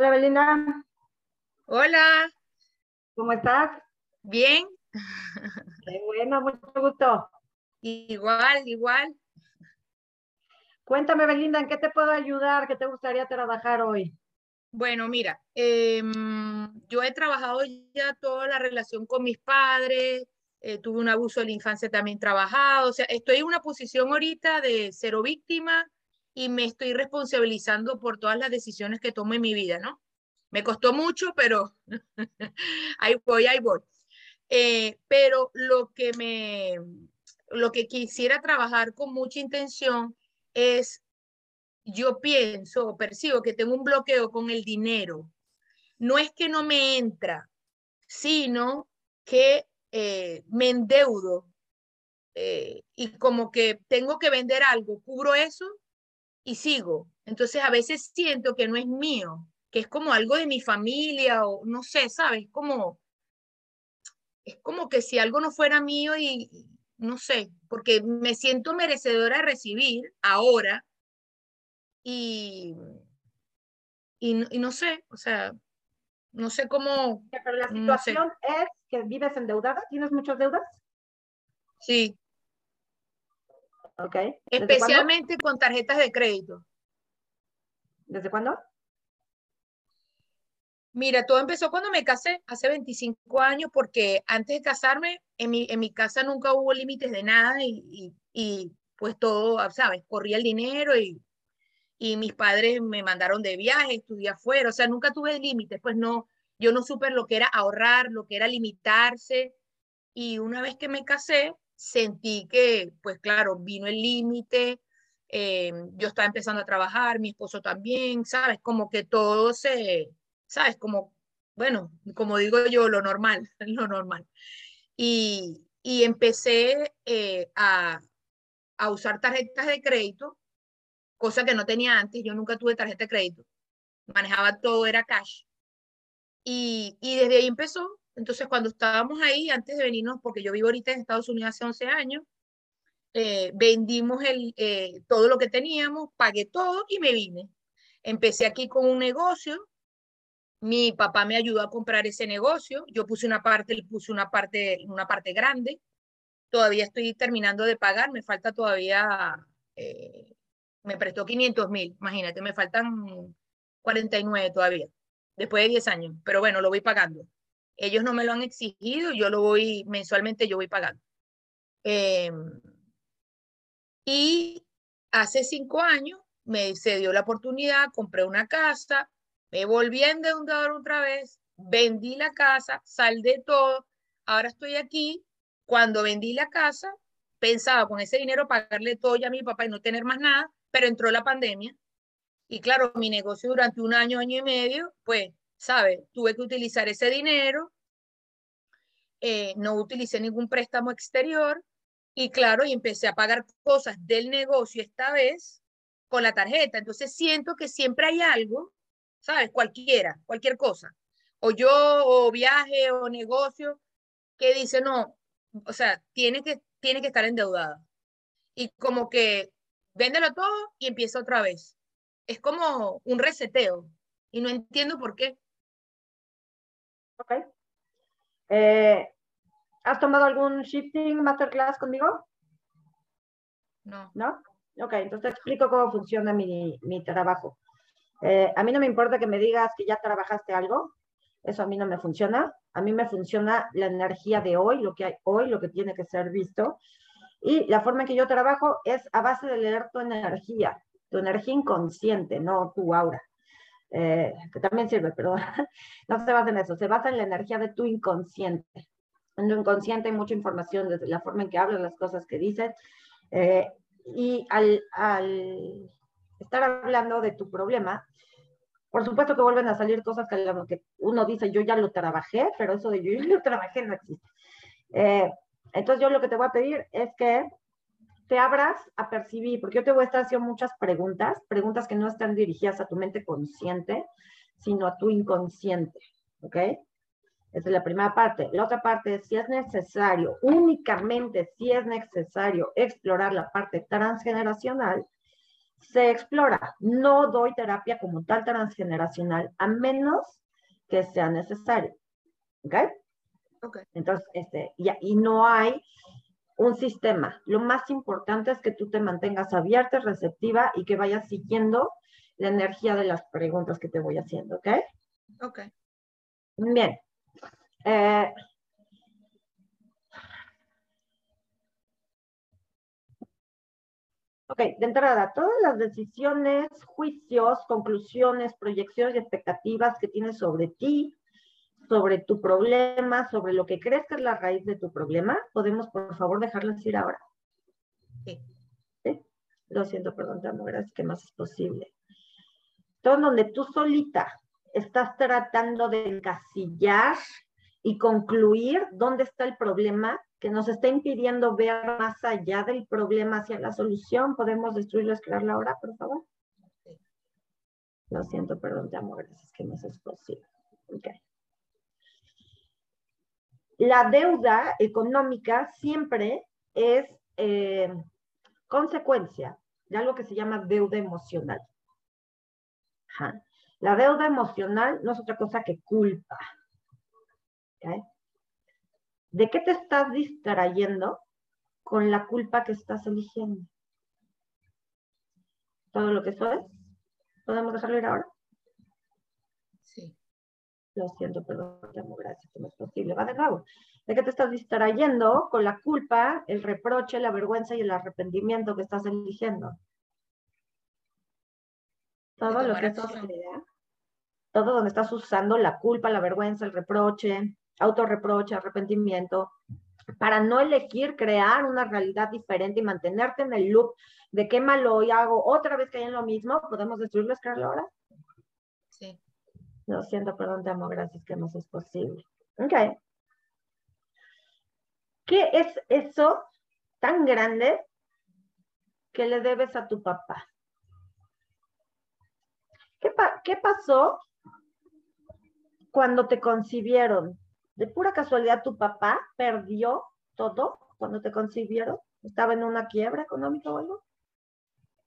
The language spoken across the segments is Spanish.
Hola, Belinda. Hola. ¿Cómo estás? Bien. Qué bueno, mucho gusto. Igual, igual. Cuéntame, Belinda, ¿en qué te puedo ayudar? ¿Qué te gustaría trabajar hoy? Bueno, mira, em, yo he trabajado ya toda la relación con mis padres, eh, tuve un abuso de la infancia también trabajado, o sea, estoy en una posición ahorita de cero víctima y me estoy responsabilizando por todas las decisiones que tomo en mi vida, ¿no? Me costó mucho, pero ahí voy, ahí voy. Eh, pero lo que me, lo que quisiera trabajar con mucha intención es, yo pienso o percibo que tengo un bloqueo con el dinero. No es que no me entra, sino que eh, me endeudo eh, y como que tengo que vender algo, cubro eso y sigo. Entonces a veces siento que no es mío, que es como algo de mi familia o no sé, ¿sabes? Como, es como que si algo no fuera mío y, no sé, porque me siento merecedora de recibir ahora y, y, no sé, o sea, no sé cómo. Pero la situación es que vives endeudada, ¿tienes muchas deudas? Sí. Ok. Especialmente con tarjetas de crédito. ¿Desde cuándo? Mira, todo empezó cuando me casé, hace 25 años, porque antes de casarme, en mi, en mi casa nunca hubo límites de nada y, y, pues todo, ¿sabes? Corría el dinero y, y mis padres me mandaron de viaje, estudié afuera, o sea, nunca tuve límites, pues no, yo no supe lo que era ahorrar, lo que era limitarse. Y una vez que me casé, sentí que, pues claro, vino el límite, eh, yo estaba empezando a trabajar, mi esposo también, ¿sabes? Como que todo se, ¿sabes? Como, bueno, como digo yo, lo normal, lo normal. Y, y empecé eh, a, a usar tarjetas de crédito, cosa que no tenía antes, yo nunca tuve tarjeta de crédito, manejaba todo, era cash. Y, y desde ahí empezó, entonces, cuando estábamos ahí, antes de venirnos, porque yo vivo ahorita en Estados Unidos hace 11 años, eh, vendimos eh, todo lo que teníamos, pagué todo y me vine. Empecé aquí con un negocio. Mi papá me ayudó a comprar ese negocio. Yo puse una parte, le puse una parte, una parte grande. Todavía estoy terminando de pagar. Me falta todavía, eh, me prestó 500 mil. Imagínate, me faltan 49 todavía, después de 10 años. Pero bueno, lo voy pagando. Ellos no me lo han exigido, yo lo voy mensualmente, yo voy pagando. Em, y hace cinco años me se dio la oportunidad, compré una casa, me volví a endeudar otra vez, vendí la casa, saldé todo, ahora estoy aquí. Cuando vendí la casa, pensaba con ese dinero pagarle todo ya a mi papá y no tener más nada, pero entró la pandemia. Y claro, mi negocio durante un año, año y medio, pues ¿sabes? Tuve que utilizar ese dinero, eh, no utilicé ningún préstamo exterior y claro, y empecé a pagar cosas del negocio esta vez con la tarjeta. Entonces siento que siempre hay algo, ¿sabes? Cualquiera, cualquier cosa. O yo, o viaje, o negocio, que dice, no, o sea, tiene que, tiene que estar endeudada. Y como que véndelo todo y empieza otra vez. Es como un reseteo. Y no entiendo por qué. Ok. Eh, ¿Has tomado algún shifting masterclass conmigo? No. ¿No? Ok, entonces te explico cómo funciona mi, mi trabajo. Eh, a mí no me importa que me digas que ya trabajaste algo, eso a mí no me funciona. A mí me funciona la energía de hoy, lo que hay hoy, lo que tiene que ser visto. Y la forma en que yo trabajo es a base de leer tu energía, tu energía inconsciente, no tu aura. Eh, que también sirve, pero no se basa en eso, se basa en la energía de tu inconsciente. En tu inconsciente hay mucha información desde la forma en que hablas, las cosas que dices, eh, y al, al, estar hablando de tu problema, por supuesto que vuelven a salir cosas que, que uno dice, yo ya lo trabajé, pero eso de yo ya lo trabajé no existe. Eh, entonces yo lo que te voy a pedir es que te abras a percibir, porque yo te voy a estar haciendo muchas preguntas, preguntas que no están dirigidas a tu mente consciente, sino a tu inconsciente, ¿ok? Esa es la primera parte. La otra parte es si es necesario, únicamente si es necesario explorar la parte transgeneracional, se explora. No doy terapia como tal transgeneracional, a menos que sea necesario. ¿Ok? Ok. Entonces, este, y, y no hay un sistema. Lo más importante es que tú te mantengas abierta, receptiva y que vayas siguiendo la energía de las preguntas que te voy haciendo, ¿ok? Ok. Bien. Eh, ok, de entrada, todas las decisiones, juicios, conclusiones, proyecciones y expectativas que tienes sobre ti, sobre tu problema, sobre lo que crees que es la raíz de tu problema, podemos por favor dejarlas ir ahora. Sí. ¿Sí? Lo siento, perdón, te amo, gracias, que más es posible. Todo donde tú solita estás tratando de encasillar y concluir dónde está el problema que nos está impidiendo ver más allá del problema hacia la solución. ¿Podemos destruirlo, crearlo ahora, por favor? Lo siento, perdón, te amo, gracias, que más es posible. Okay. La deuda económica siempre es eh, consecuencia de algo que se llama deuda emocional. La deuda emocional no es otra cosa que culpa. ¿De qué te estás distrayendo con la culpa que estás eligiendo? Todo lo que eso es. ¿Podemos dejarlo ir ahora? Lo siento, perdón, te amo, gracias, no es posible. Va de nuevo. ¿De qué te estás distrayendo con la culpa, el reproche, la vergüenza y el arrepentimiento que estás eligiendo? Todo lo que es todo donde estás usando la culpa, la vergüenza, el reproche, autorreproche, arrepentimiento, para no elegir crear una realidad diferente y mantenerte en el loop de qué malo y hago otra vez que hay en lo mismo, ¿podemos destruirlo, crearlo ahora? Lo siento, perdón, te amo, gracias, que más es posible. Ok. ¿Qué es eso tan grande que le debes a tu papá? ¿Qué, ¿Qué, pasó cuando te concibieron? ¿De pura casualidad tu papá perdió todo cuando te concibieron? ¿Estaba en una quiebra económica o algo?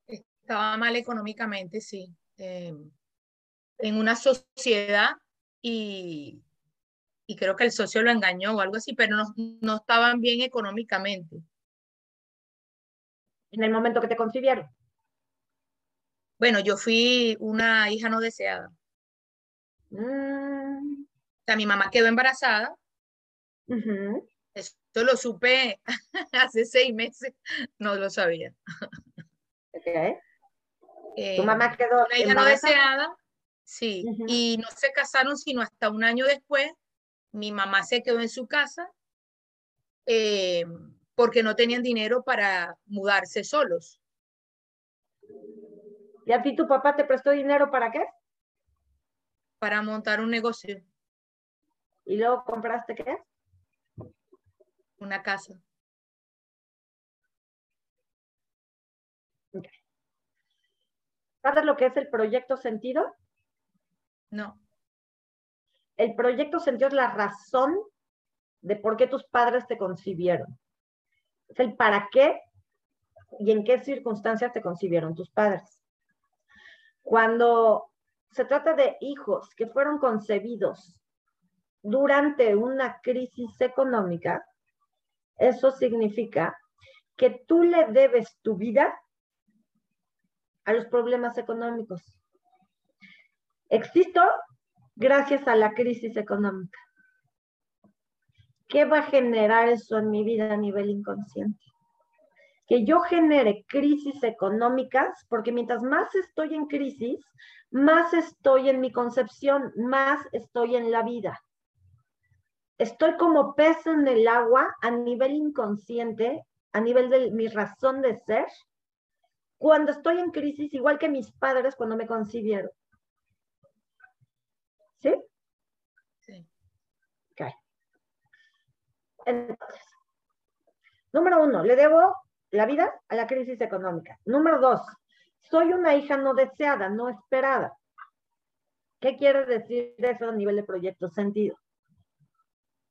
Estaba mal económicamente, sí. Eh, en una sociedad y, y, creo que el socio lo engañó o algo así, pero no, no estaban bien económicamente. En el momento que te concibieron. Bueno, yo fui una hija no deseada. Mm. O sea, mi mamá quedó embarazada. Uh -huh. Eso lo supe hace seis meses, no lo sabía. Okay. Eh, tu mamá quedó una hija no deseada, sí, uh -huh. y no se casaron sino hasta un año después. Mi mamá se quedó en su casa eh, porque no tenían dinero para mudarse solos. ¿Y a ti tu papá te prestó dinero para qué? Para montar un negocio. ¿Y luego compraste qué? Una casa. Okay. ¿Sabes lo que es el proyecto sentido? No. El proyecto sentido es la razón de por qué tus padres te concibieron. Es el para qué y en qué circunstancias te concibieron tus padres. Cuando se trata de hijos que fueron concebidos durante una crisis económica, eso significa que tú le debes tu vida a los problemas económicos. Existo gracias a la crisis económica. ¿Qué va a generar eso en mi vida a nivel inconsciente? Que yo genere crisis económicas, porque mientras más estoy en crisis, más estoy en mi concepción, más estoy en la vida. Estoy como pez en el agua a nivel inconsciente, a nivel de mi razón de ser, cuando estoy en crisis, igual que mis padres cuando me concibieron. ¿Sí? Sí. Ok. Entonces, número uno, le debo la vida a la crisis económica. Número dos, soy una hija no deseada, no esperada. ¿Qué quiere decir eso a nivel de proyecto sentido?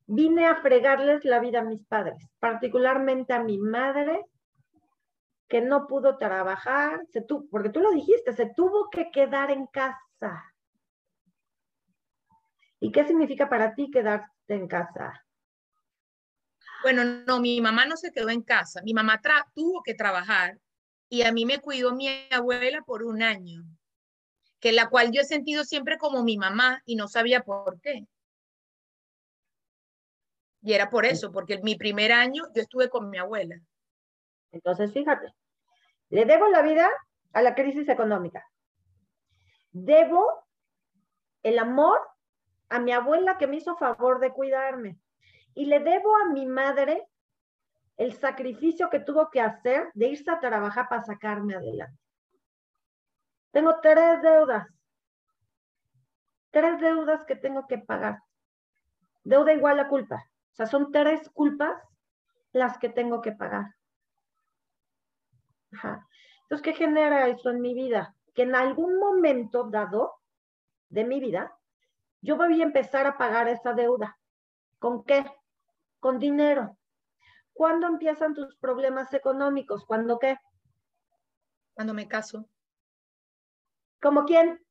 Vine a fregarles la vida a mis padres, particularmente a mi madre, que no pudo trabajar, se tu, porque tú lo dijiste, se tuvo que quedar en casa. ¿Y qué significa para ti quedarte en casa? Bueno, no, mi mamá no se quedó en casa. Mi mamá tuvo que trabajar y a mí me cuidó mi abuela por un año, que la cual yo he sentido siempre como mi mamá y no sabía por qué. Y era por eso, porque mi primer año yo estuve con mi abuela. Entonces, fíjate, le debo la vida a la crisis económica. Debo el amor a mi abuela que me hizo favor de cuidarme. Y le debo a mi madre el sacrificio que tuvo que hacer de irse a trabajar para sacarme adelante. Tengo tres deudas. Tres deudas que tengo que pagar. Deuda igual a culpa. O sea, son tres culpas las que tengo que pagar. Entonces, ¿qué genera eso en mi vida? Que en algún momento dado de mi vida, yo voy a empezar a pagar esa deuda. ¿Con qué? Con dinero. ¿Cuándo empiezan tus problemas económicos? ¿Cuándo qué? Cuando me caso. ¿Como quién?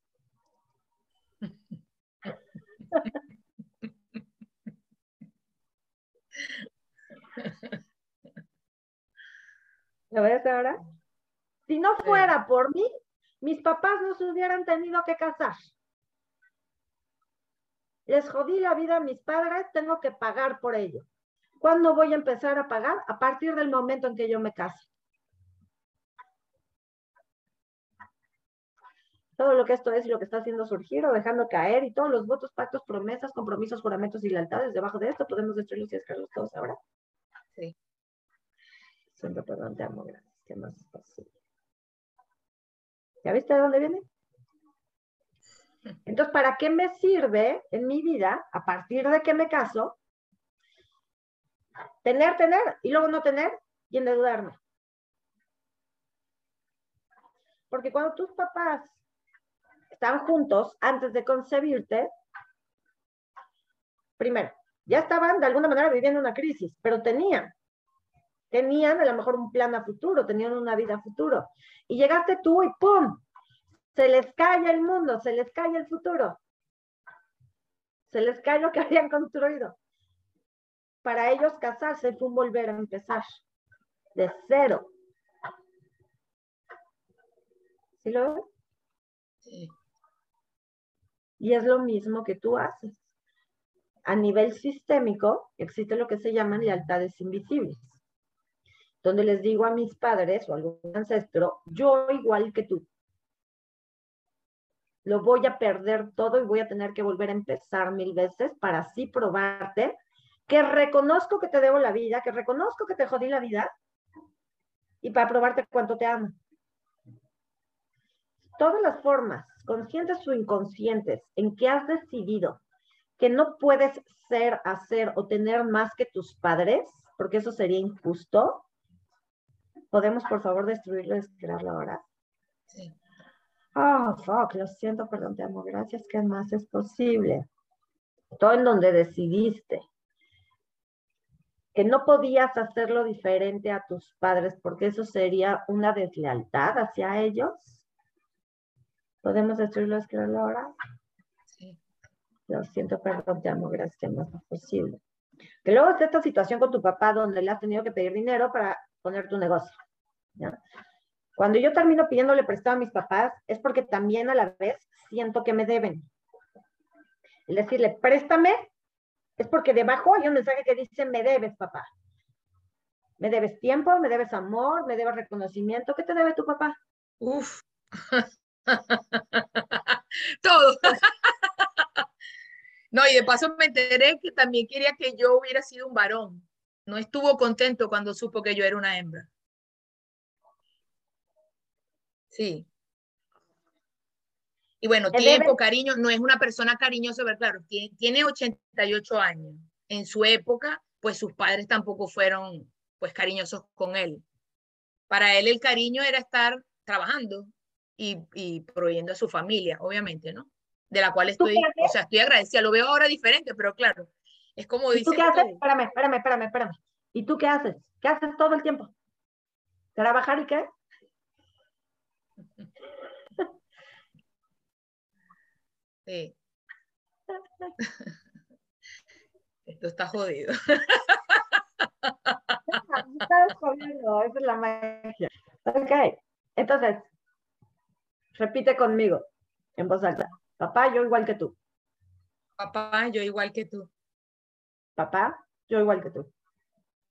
¿Lo ves ahora? Si no fuera por mí, mis papás no se hubieran tenido que casar. Les jodí la vida a mis padres, tengo que pagar por ello. ¿Cuándo voy a empezar a pagar? A partir del momento en que yo me case. Todo lo que esto es y lo que está haciendo surgir o dejando caer y todos los votos, pactos, promesas, compromisos, juramentos y lealtades debajo de esto, podemos destruirlos y descargarlos todos ahora. Sí. Siempre perdón, te amo, gracias. ¿Qué más es posible? ¿Ya viste de dónde viene? Entonces, ¿para qué me sirve en mi vida, a partir de que me caso, tener, tener y luego no tener y endeudarme? Porque cuando tus papás están juntos antes de concebirte, primero, ya estaban de alguna manera viviendo una crisis, pero tenían, tenían a lo mejor un plan a futuro, tenían una vida a futuro. Y llegaste tú y ¡pum! Se les cae el mundo, se les cae el futuro. Se les cae lo que habían construido. Para ellos casarse fue un volver a empezar de cero. ¿Sí lo ves? Sí. Y es lo mismo que tú haces. A nivel sistémico existe lo que se llaman lealtades invisibles, donde les digo a mis padres o a algún ancestro, yo igual que tú, lo voy a perder todo y voy a tener que volver a empezar mil veces para así probarte que reconozco que te debo la vida, que reconozco que te jodí la vida y para probarte cuánto te amo. Todas las formas, conscientes o inconscientes, en que has decidido que no puedes ser, hacer o tener más que tus padres, porque eso sería injusto, podemos por favor destruirlo y crearlo ahora. Sí. Ah, fuck, lo siento, perdón, te amo, gracias, ¿qué más es posible? Todo en donde decidiste que no podías hacerlo diferente a tus padres porque eso sería una deslealtad hacia ellos. ¿Podemos destruirlo, escribirlo ahora? Sí. Lo siento, perdón, te amo, gracias, ¿qué más es posible? Que luego está esta situación con tu papá donde le has tenido que pedir dinero para poner tu negocio. ¿ya? Cuando yo termino pidiéndole prestado a mis papás, es porque también a la vez siento que me deben. El decirle, préstame, es porque debajo hay un mensaje que dice, me debes, papá. Me debes tiempo, me debes amor, me debes reconocimiento. ¿Qué te debe tu papá? Uf. Todo. no, y de paso me enteré que también quería que yo hubiera sido un varón. No estuvo contento cuando supo que yo era una hembra. Sí. Y bueno, tiempo, cariño, no es una persona cariñosa, pero claro, tiene, tiene 88 años. En su época, pues sus padres tampoco fueron pues cariñosos con él. Para él el cariño era estar trabajando y, y proveyendo a su familia, obviamente, ¿no? De la cual estoy, o sea, estoy agradecida. Lo veo ahora diferente, pero claro, es como ¿Y tú qué haces? Espérame, espérame, espérame, espérame. ¿Y tú qué haces? ¿Qué haces todo el tiempo? ¿Trabajar y qué? Sí. Esto está jodido. Estás jodiendo, esa es la magia. Ok, entonces, repite conmigo en voz alta. Papá, yo igual que tú. Papá, yo igual que tú. Papá, yo igual que tú.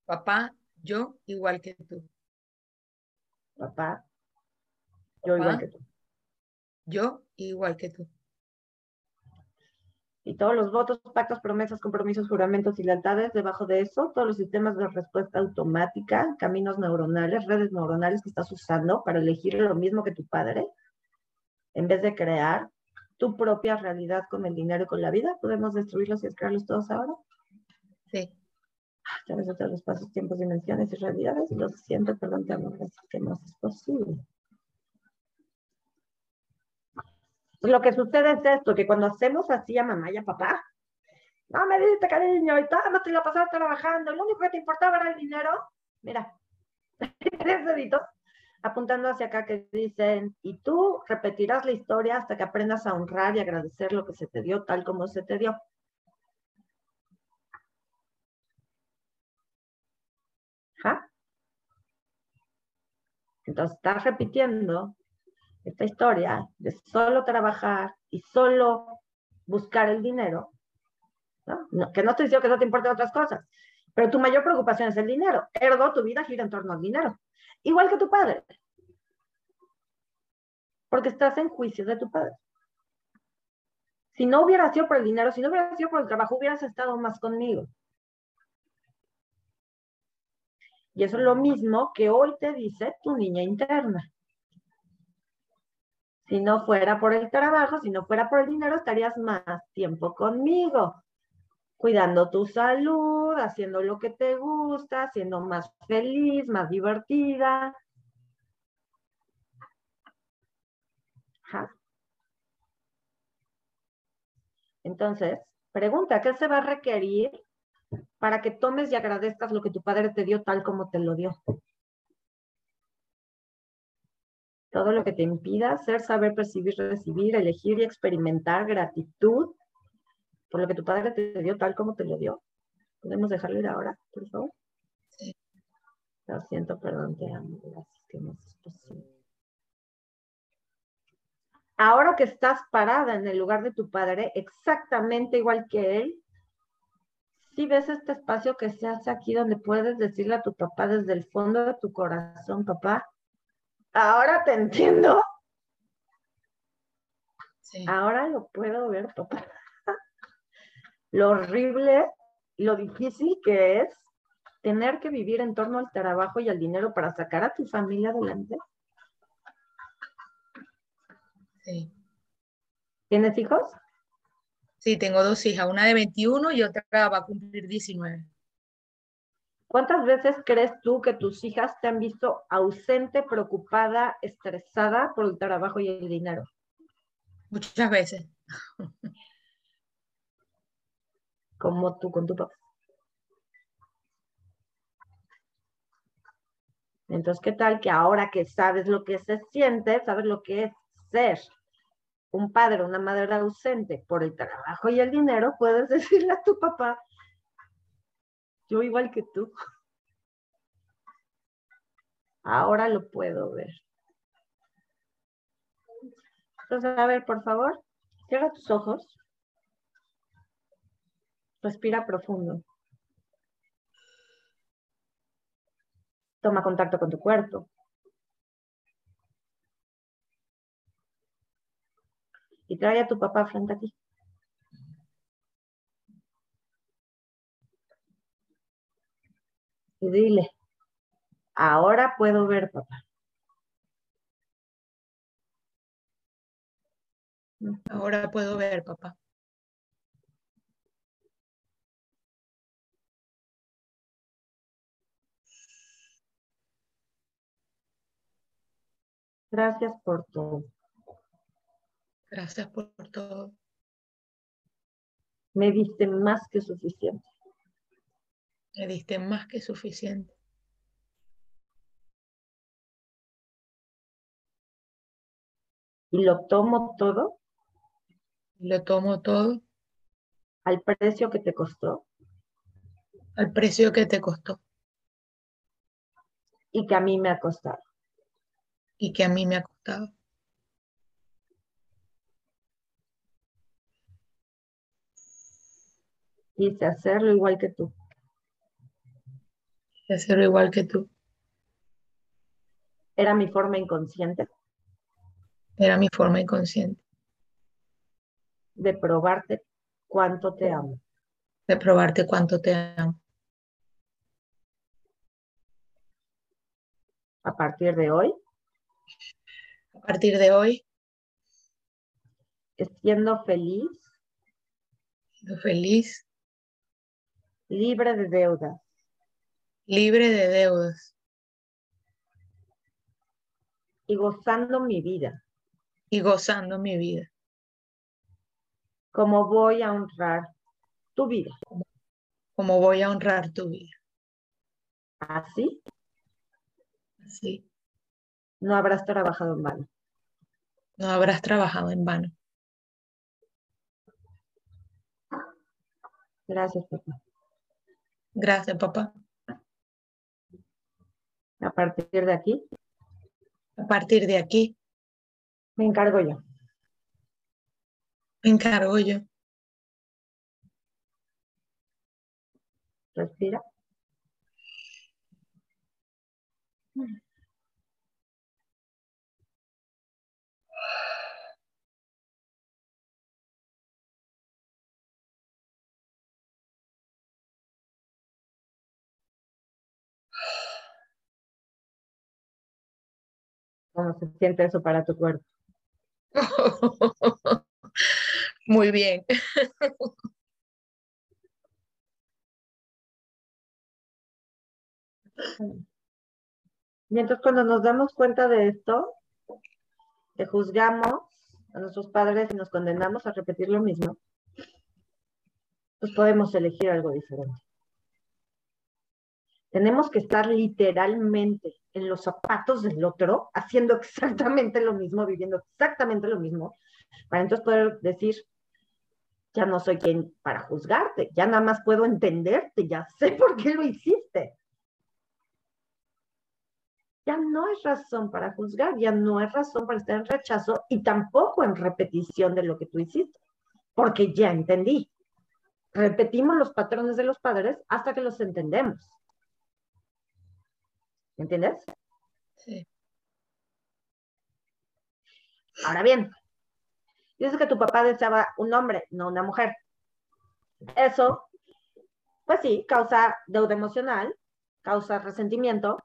Papá, yo igual que tú. Papá, yo igual que tú. Yo igual que tú. Y todos los votos, pactos, promesas, compromisos, juramentos y lealtades, debajo de eso, todos los sistemas de respuesta automática, caminos neuronales, redes neuronales que estás usando para elegir lo mismo que tu padre, en vez de crear tu propia realidad con el dinero y con la vida, podemos destruirlos y crearlos todos ahora. Sí. Través de todos los pasos, tiempos, dimensiones y realidades, lo siento, perdón, te amo, gracias, que no es posible. Lo que sucede es esto, que cuando hacemos así a mamá y a papá, no me diste cariño y todo, no te a pasar trabajando, lo único que te importaba era el dinero, mira, tres deditos apuntando hacia acá que dicen, y tú repetirás la historia hasta que aprendas a honrar y agradecer lo que se te dio tal como se te dio. Entonces estás repitiendo esta historia de solo trabajar y solo buscar el dinero, que no estoy diciendo que no te importen otras cosas, pero tu mayor preocupación es el dinero. Ergo, tu vida gira en torno al dinero. Igual que tu padre. Porque estás en juicio de tu padre. Si no hubiera sido por el dinero, si no hubiera sido por el trabajo, hubieras estado más conmigo. Y eso es lo mismo que hoy te dice tu niña interna. Si no fuera por el trabajo, si no fuera por el dinero, estarías más tiempo conmigo, cuidando tu salud, haciendo lo que te gusta, siendo más feliz, más divertida. Entonces, pregunta, ¿qué se va a requerir para que tomes y agradezcas lo que tu padre te dio tal como te lo dio. Todo lo que te impida ser, saber, percibir, recibir, elegir y experimentar gratitud por lo que tu padre te dio tal como te lo dio. ¿Podemos dejarlo ir ahora, por favor? Sí. Lo siento, perdón, te amo. Gracias, que no es posible. Ahora que estás parada en el lugar de tu padre, exactamente igual que él, si ves este espacio que se hace aquí donde puedes decirle a tu papá desde el fondo de tu corazón, papá, ahora te entiendo. Ahora lo puedo ver, papá. lo horrible, lo difícil que es tener que vivir en torno al trabajo y al dinero para sacar a tu familia adelante. Sí. ¿Tienes hijos? Sí, tengo dos hijas, una de 21 y otra va a cumplir 19. ¿Cuántas veces crees tú que tus hijas te han visto ausente, preocupada, estresada por el trabajo y el dinero? Muchas veces. Como tú con tu papá. Entonces, ¿qué tal que ahora que sabes lo que se siente, sabes lo que es ser un padre o una madre ausente por el trabajo y el dinero, puedes decirle a tu papá, yo igual que tú. Ahora lo puedo ver. Entonces, a ver, por favor, cierra tus ojos. Respira profundo. Toma contacto con tu cuerpo. y trae a tu papá frente a ti. Y dile, ahora puedo ver, papá. Ahora puedo ver, papá. Gracias por todo. Gracias por todo. Me diste más que suficiente. Me diste más que suficiente. ¿Y lo tomo todo? Lo tomo todo. ¿Al precio que te costó? Al precio que te costó. Y que a mí me ha costado. Y que a mí me ha costado. Quise hacerlo igual que tú. Quise hacerlo igual que tú. Era mi forma inconsciente. Era mi forma inconsciente. De probarte cuánto te amo. De probarte cuánto te amo. A partir de hoy. A partir de hoy. Siendo feliz. Siendo feliz. Libre de deudas. Libre de deudas. Y gozando mi vida. Y gozando mi vida. Como voy a honrar tu vida. Como voy a honrar tu vida. Así Sí. No habrás trabajado en vano. No habrás trabajado en vano. Gracias, papá. Gracias, papá. A partir de aquí. A partir de aquí. Me encargo yo. Me encargo yo. Respira. ¿Cómo se siente eso para tu cuerpo? Muy bien. Y entonces cuando nos damos cuenta de esto, que juzgamos a nuestros padres y nos condenamos a repetir lo mismo, pues podemos elegir algo diferente. Tenemos que estar literalmente en los zapatos del otro, haciendo exactamente lo mismo, viviendo exactamente lo mismo, para entonces poder decir, ya no soy quien para juzgarte, ya nada más puedo entenderte, ya sé por qué lo hiciste ya no es razón para juzgar, ya no es razón para estar en rechazo y tampoco en repetición de lo que tú hiciste, porque ya entendí. Repetimos los patrones de los padres hasta que los entendemos. ¿Entiendes? Sí. Ahora bien, dices que tu papá deseaba un hombre, no una mujer. Eso, pues sí, causa deuda emocional, causa resentimiento,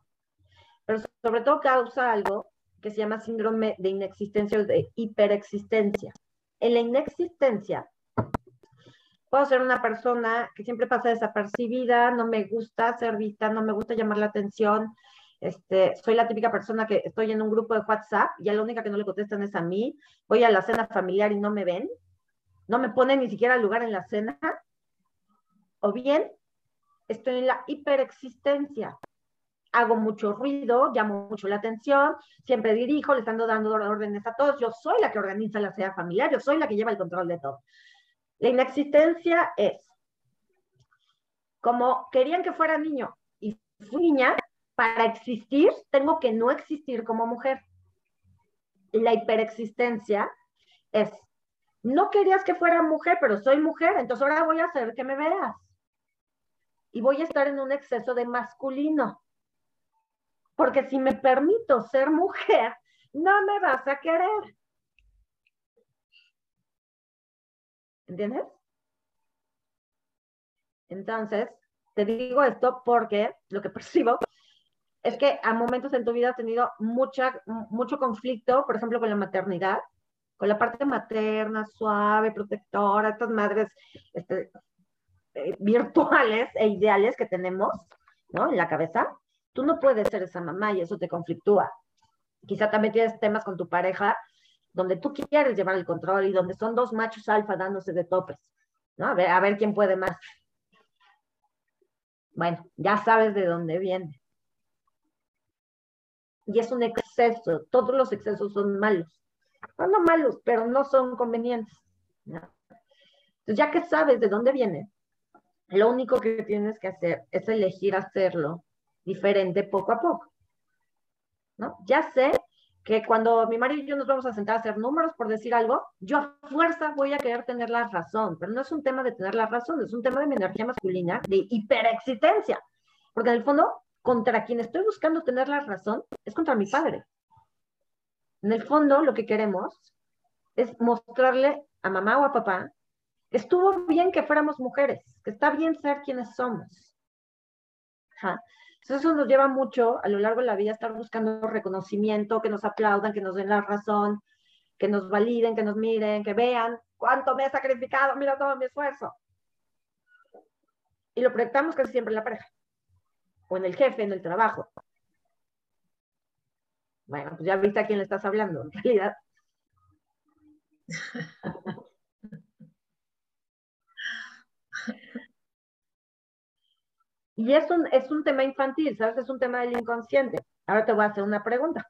pero sobre todo causa algo que se llama síndrome de inexistencia o de hiperexistencia. En la inexistencia, puedo ser una persona que siempre pasa desapercibida, no me gusta ser vista, no me gusta llamar la atención. Este, soy la típica persona que estoy en un grupo de WhatsApp y a la única que no le contestan es a mí. Voy a la cena familiar y no me ven. No me ponen ni siquiera lugar en la cena. O bien, estoy en la hiperexistencia hago mucho ruido, llamo mucho la atención, siempre dirijo, les ando dando órdenes a todos, yo soy la que organiza la cena familiar, yo soy la que lleva el control de todo. La inexistencia es, como querían que fuera niño y fui niña, para existir tengo que no existir como mujer. La hiperexistencia es, no querías que fuera mujer, pero soy mujer, entonces ahora voy a hacer que me veas. Y voy a estar en un exceso de masculino porque si me permito ser mujer, no me vas a querer. ¿Entiendes? Entonces, te digo esto porque lo que percibo es que a momentos en tu vida has tenido mucha, mucho conflicto, por ejemplo, con la maternidad, con la parte materna, suave, protectora, estas madres este, eh, virtuales e ideales que tenemos, ¿no? En la cabeza. Tú no puedes ser esa mamá y eso te conflictúa. Quizá también tienes temas con tu pareja donde tú quieres llevar el control y donde son dos machos alfa dándose de topes, ¿no? A ver, a ver quién puede más. Bueno, ya sabes de dónde viene. Y es un exceso, todos los excesos son malos. No, no malos, pero no son convenientes. Entonces, ya que sabes de dónde viene, lo único que tienes que hacer es elegir hacerlo diferente poco a poco. ¿no? Ya sé que cuando mi marido y yo nos vamos a sentar a hacer números por decir algo, yo a fuerza voy a querer tener la razón, pero no es un tema de tener la razón, es un tema de mi energía masculina, de hiperexistencia, porque en el fondo, contra quien estoy buscando tener la razón es contra mi padre. En el fondo, lo que queremos es mostrarle a mamá o a papá que estuvo bien que fuéramos mujeres, que está bien ser quienes somos. Entonces eso nos lleva mucho a lo largo de la vida estar buscando reconocimiento, que nos aplaudan, que nos den la razón, que nos validen, que nos miren, que vean cuánto me he sacrificado, mira todo mi esfuerzo. Y lo proyectamos casi siempre en la pareja, o en el jefe, en el trabajo. Bueno, pues ya viste a quién le estás hablando, en realidad. Y es un, es un tema infantil, ¿sabes? Es un tema del inconsciente. Ahora te voy a hacer una pregunta.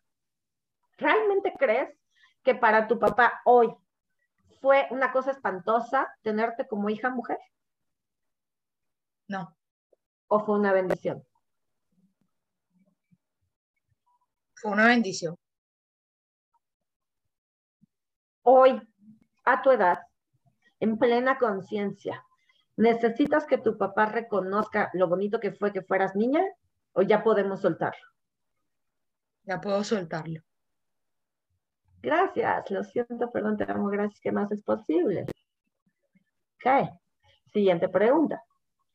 ¿Realmente crees que para tu papá hoy fue una cosa espantosa tenerte como hija mujer? No. ¿O fue una bendición? Fue una bendición. Hoy, a tu edad, en plena conciencia, ¿Necesitas que tu papá reconozca lo bonito que fue que fueras niña o ya podemos soltarlo? Ya puedo soltarlo. Gracias, lo siento, perdón, te amo, gracias, ¿qué más es posible? Ok, siguiente pregunta.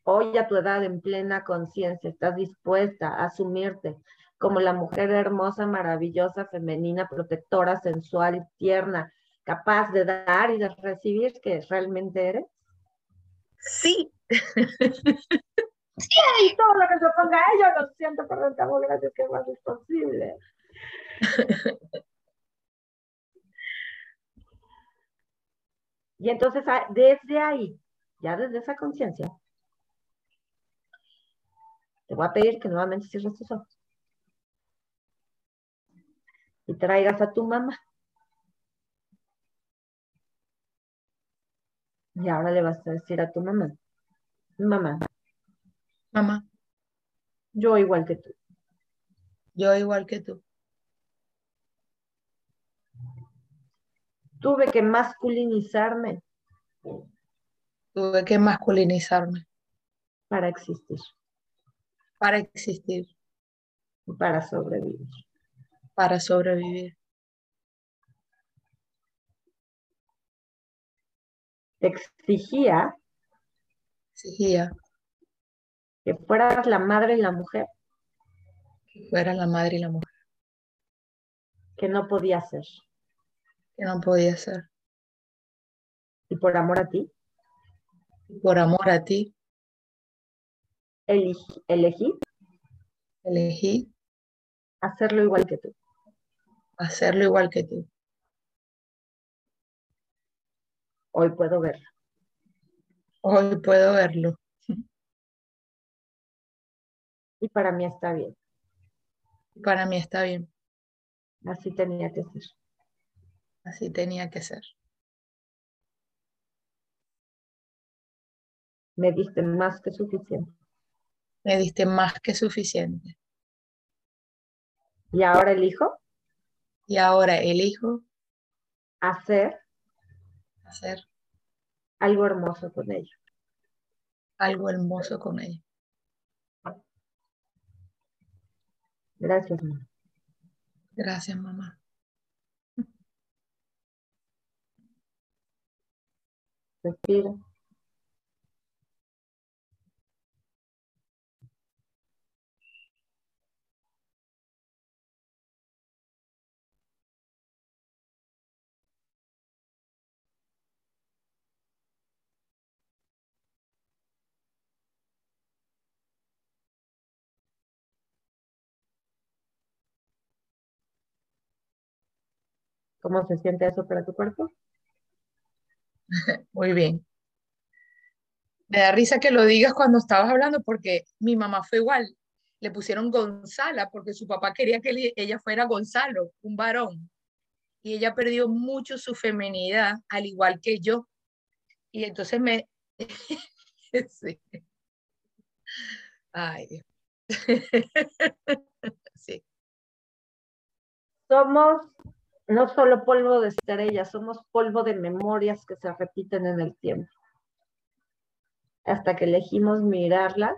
Hoy a tu edad en plena conciencia, ¿estás dispuesta a asumirte como la mujer hermosa, maravillosa, femenina, protectora, sensual, tierna, capaz de dar y de recibir que realmente eres? Sí. sí, todo lo que se ponga a ellos, lo siento, perdón, te gracias, que más es posible. y entonces, ah, desde ahí, ya desde esa conciencia, te voy a pedir que nuevamente cierres tus ojos y traigas a tu mamá. Y ahora le vas a decir a tu mamá, mamá, mamá, yo igual que tú. Yo igual que tú. Tuve que masculinizarme. Tuve que masculinizarme. Para existir. Para existir. Para sobrevivir. Para sobrevivir. exigía, exigía que fueras la madre y la mujer. Que fuera la madre y la mujer. Que no podía ser. Que no podía ser. Y por amor a ti. por amor a ti. Elegí, elegí. Elegí. Hacerlo igual que tú. Hacerlo igual que tú. Hoy puedo verlo. Hoy puedo verlo. Y para mí está bien. Para mí está bien. Así tenía que ser. Así tenía que ser. Me diste más que suficiente. Me diste más que suficiente. Y ahora elijo. Y ahora elijo. Hacer hacer algo hermoso con ella. Algo hermoso con ella. Gracias, mamá. Gracias, mamá. Respira. ¿Cómo se siente eso para tu cuerpo? Muy bien. Me da risa que lo digas cuando estabas hablando porque mi mamá fue igual. Le pusieron Gonzala porque su papá quería que ella fuera Gonzalo, un varón. y ella perdió mucho su femenidad, al igual que yo. Y entonces me... sí. Ay, Dios. sí. Somos no solo polvo de estrellas, somos polvo de memorias que se repiten en el tiempo. Hasta que elegimos mirarlas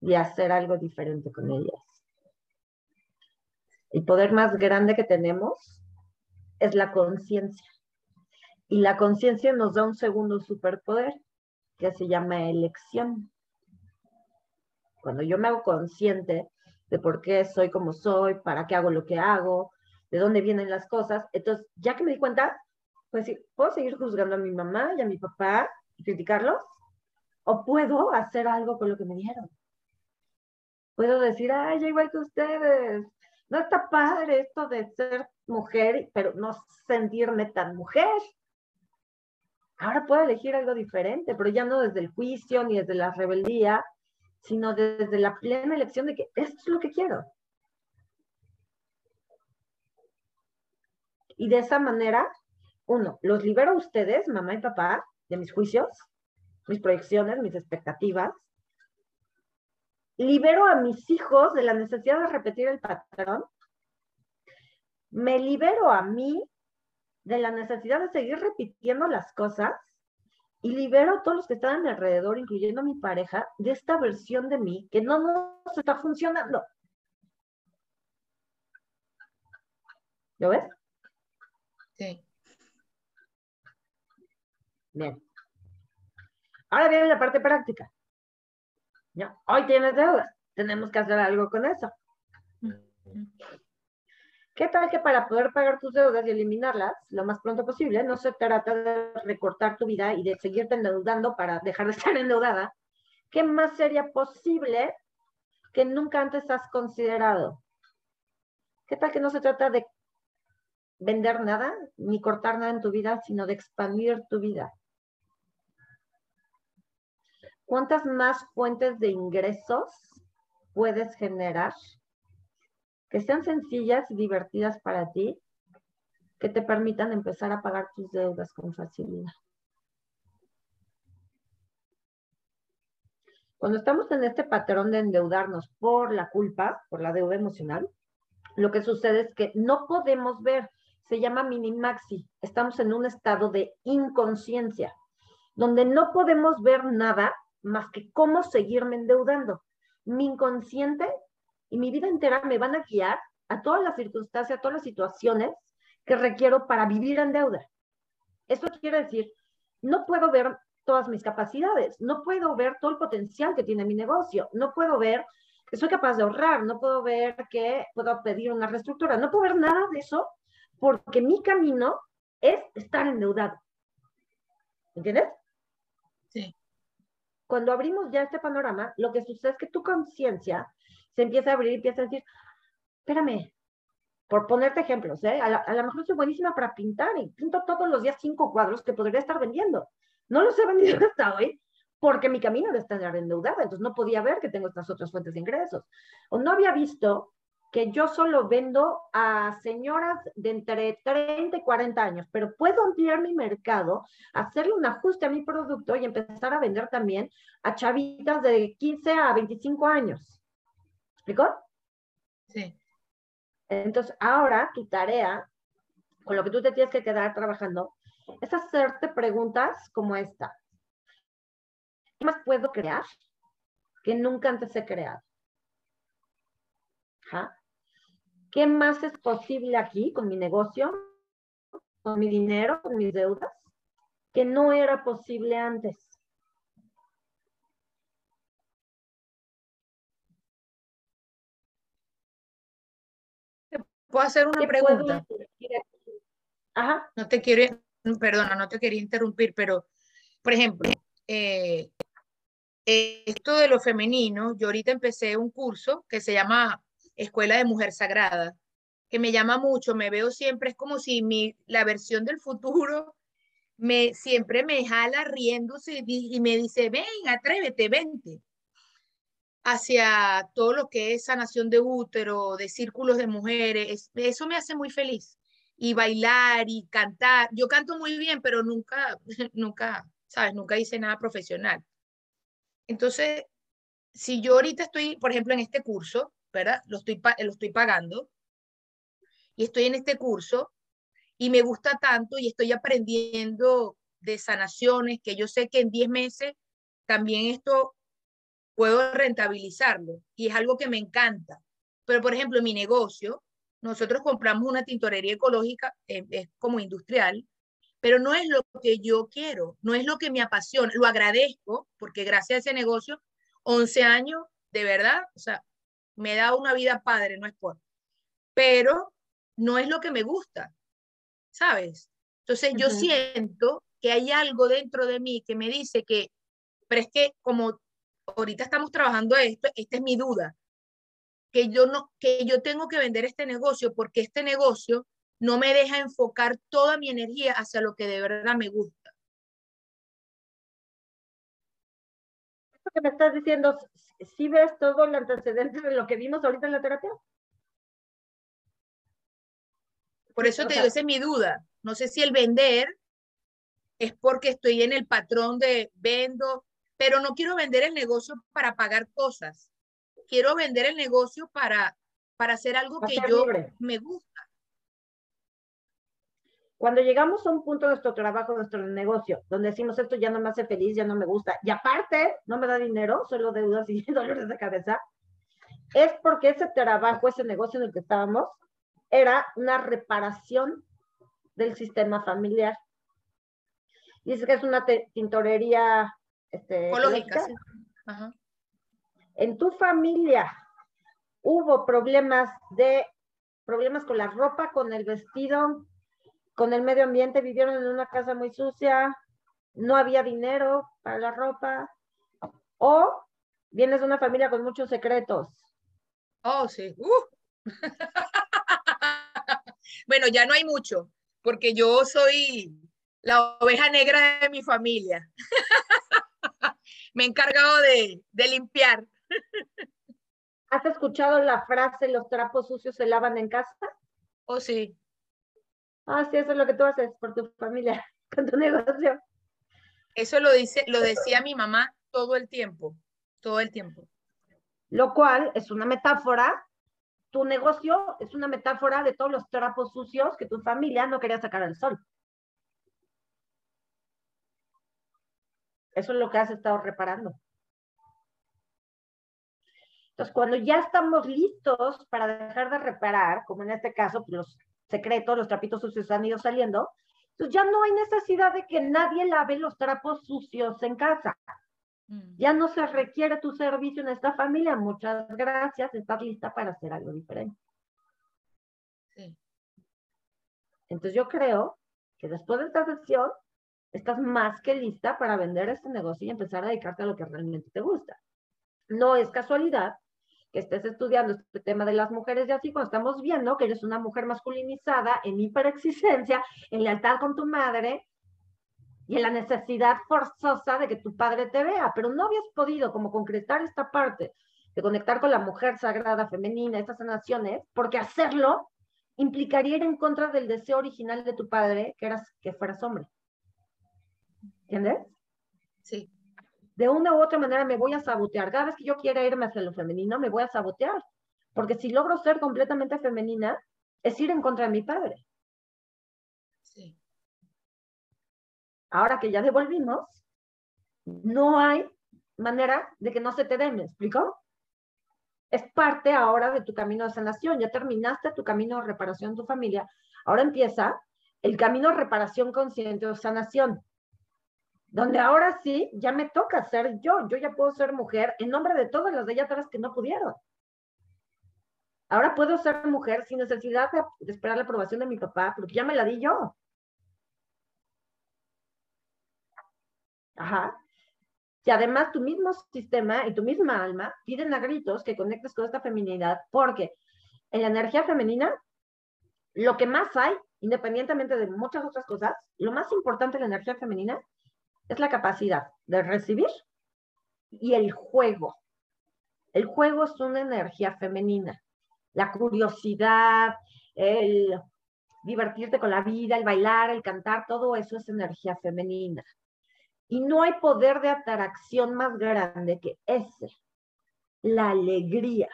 y hacer algo diferente con ellas. El poder más grande que tenemos es la conciencia. Y la conciencia nos da un segundo superpoder que se llama elección. Cuando yo me hago consciente de por qué soy como soy, para qué hago lo que hago, de dónde vienen las cosas, entonces ya que me di cuenta, pues puedo seguir juzgando a mi mamá y a mi papá y criticarlos, o puedo hacer algo con lo que me dieron. Puedo decir, ay, ya igual que ustedes, no está padre esto de ser mujer, pero no sentirme tan mujer. Ahora puedo elegir algo diferente, pero ya no desde el juicio ni desde la rebeldía, sino desde la plena elección de que esto es lo que quiero. Y de esa manera, uno, los libero a ustedes, mamá y papá, de mis juicios, mis proyecciones, mis expectativas. Libero a mis hijos de la necesidad de repetir el patrón me libero a mí de la necesidad de seguir repitiendo las cosas y libero a todos los que están a mi alrededor, incluyendo a mi pareja, de esta versión de mí que no nos está funcionando. ¿Lo ves? Bien. Ahora viene la parte práctica. ¿Ya? Hoy tienes deudas. Tenemos que hacer algo con eso. ¿Qué tal que para poder pagar tus deudas y eliminarlas lo más pronto posible, no se trata de recortar tu vida y de seguirte endeudando para dejar de estar endeudada? ¿Qué más sería posible que nunca antes has considerado? ¿Qué tal que no se trata de vender nada ni cortar nada en tu vida, sino de expandir tu vida? ¿Cuántas más fuentes de ingresos puedes generar que sean sencillas y divertidas para ti, que te permitan empezar a pagar tus deudas con facilidad. Cuando estamos en este patrón de endeudarnos por la culpa, por la deuda emocional, lo que sucede es que no podemos ver, se llama minimaxi, estamos en un estado de inconsciencia, donde no podemos ver nada más que cómo seguirme endeudando. Mi inconsciente y mi vida entera me van a guiar a todas las circunstancias, a todas las situaciones que requiero para vivir en deuda. Esto quiere decir, no puedo ver todas mis capacidades, no puedo ver todo el potencial que tiene mi negocio, no puedo ver que soy capaz de ahorrar, no puedo ver que puedo pedir una reestructura, no puedo ver nada de eso porque mi camino es estar endeudado. ¿Entiendes? Cuando abrimos ya este panorama, lo que sucede es que tu conciencia se empieza a abrir y empieza a decir, espérame, por ponerte ejemplos, ¿eh? a, lo mejor soy buenísima para pintar y pinto todos los días cinco cuadros que podría estar vendiendo. No los he vendido hasta hoy porque mi camino era estar endeudada, entonces no podía ver que tengo estas otras fuentes de ingresos. O no había visto que yo solo vendo a señoras de entre 30 y 40 años, pero puedo ampliar mi mercado, hacerle un ajuste a mi producto y empezar a vender también a chavitas de 15 a 25 años explicó? Sí. Entonces, ahora tu tarea, con lo que tú te tienes que quedar trabajando, es hacerte preguntas como esta. ¿Qué más puedo crear que nunca antes he creado? ¿Qué más es posible aquí con mi negocio, con mi dinero, con mis deudas, que no era posible antes? ¿Puedo hacer una pregunta? Ajá. No te quiero, perdona, no te quería interrumpir, pero, por ejemplo, eh, esto de lo femenino, yo ahorita empecé un curso que se llama Escuela de Mujer Sagrada, que me llama mucho, me veo siempre, es como si mi, la versión del futuro me, siempre me jala riéndose y, y me dice, ven, atrévete, vente hacia todo lo que es sanación de útero, de círculos de mujeres, eso me hace muy feliz. y bailar y cantar. Yo canto muy bien, pero nunca, nunca, ¿sabes? Nunca hice nada profesional. Entonces, si yo ahorita estoy, por ejemplo, en este curso, ¿verdad? Lo estoy, lo estoy pagando y estoy en este curso y me gusta tanto y estoy aprendiendo de sanaciones que yo sé que en 10 meses también esto puedo rentabilizarlo y es algo que me encanta. Pero, por ejemplo, en mi negocio, nosotros compramos una tintorería ecológica, eh, es como industrial, pero no es lo que yo quiero, no es lo que me apasiona. Lo agradezco porque gracias a ese negocio, 11 años, de verdad, o sea, me da una vida padre, no es por. Pero no es lo que me gusta, ¿sabes? Entonces yo siento que hay algo dentro de mí que me dice que, pero es que como ahorita estamos trabajando esto, esta es mi duda, que yo no, que yo tengo que vender este negocio porque este negocio no me deja enfocar toda mi energía hacia lo que de verdad me gusta. Que me estás diciendo, ¿sí ves todo el antecedente de lo que vimos ahorita en la terapia? Por eso te digo, esa es mi duda. No sé si el vender es porque estoy en el patrón de vendo, pero no quiero vender el negocio para pagar cosas. Quiero vender el negocio para, para hacer algo que yo me gusta. Cuando llegamos a un punto de nuestro trabajo, nuestro negocio, donde decimos esto ya no me hace feliz, ya no me gusta, y aparte no me da dinero, solo deudas y dolores de cabeza, es porque ese trabajo, ese negocio en el que estábamos, era una reparación del sistema familiar. Dice que es una tintorería este, ecológica. En tu familia hubo problemas de problemas con la ropa, con el vestido, con el medio ambiente, vivieron en una casa muy sucia, no había dinero para la ropa, o vienes de una familia con muchos secretos. Oh, sí. Uh. bueno, ya no hay mucho, porque yo soy la oveja negra de mi familia. Me he encargado de, de limpiar. ¿Has escuchado la frase los trapos sucios se lavan en casa? Oh, sí. Ah, sí, eso es lo que tú haces por tu familia, con tu negocio. Eso lo dice, lo decía mi mamá todo el tiempo, todo el tiempo. Lo cual es una metáfora. Tu negocio es una metáfora de todos los trapos sucios que tu familia no quería sacar al sol. Eso es lo que has estado reparando. Entonces, cuando ya estamos listos para dejar de reparar, como en este caso, pues, los secretos, los trapitos sucios han ido saliendo, entonces ya no hay necesidad de que nadie lave los trapos sucios en casa. Mm. Ya no se requiere tu servicio en esta familia. Muchas gracias, estás lista para hacer algo diferente. Sí. Entonces yo creo que después de esta sesión estás más que lista para vender este negocio y empezar a dedicarte a lo que realmente te gusta. No es casualidad que estés estudiando este tema de las mujeres y así, cuando estamos viendo que eres una mujer masculinizada, en hiperexistencia, en lealtad con tu madre y en la necesidad forzosa de que tu padre te vea, pero no habías podido como concretar esta parte de conectar con la mujer sagrada femenina, estas sanaciones, porque hacerlo implicaría ir en contra del deseo original de tu padre, que eras que fueras hombre. ¿Entiendes? Sí de una u otra manera me voy a sabotear. Cada vez que yo quiera irme hacia lo femenino, me voy a sabotear. Porque si logro ser completamente femenina, es ir en contra de mi padre. Sí. Ahora que ya devolvimos, no hay manera de que no se te dé, ¿me explico? Es parte ahora de tu camino de sanación. Ya terminaste tu camino de reparación de tu familia. Ahora empieza el camino de reparación consciente o sanación donde ahora sí ya me toca ser yo, yo ya puedo ser mujer en nombre de todas las de ellas atrás que no pudieron. Ahora puedo ser mujer sin necesidad de, esperar la aprobación de mi papá, porque ya me la di yo. Ajá. Y además tu mismo sistema y tu misma alma piden a gritos que conectes con esta feminidad, porque en la energía femenina, lo que más hay, independientemente de muchas otras cosas, lo más importante en la energía femenina es la capacidad de recibir y el juego. El juego es una energía femenina. La curiosidad, el divertirte con la vida, el bailar, el cantar, todo eso es energía femenina. Y no hay poder de atracción más grande que ese, la alegría.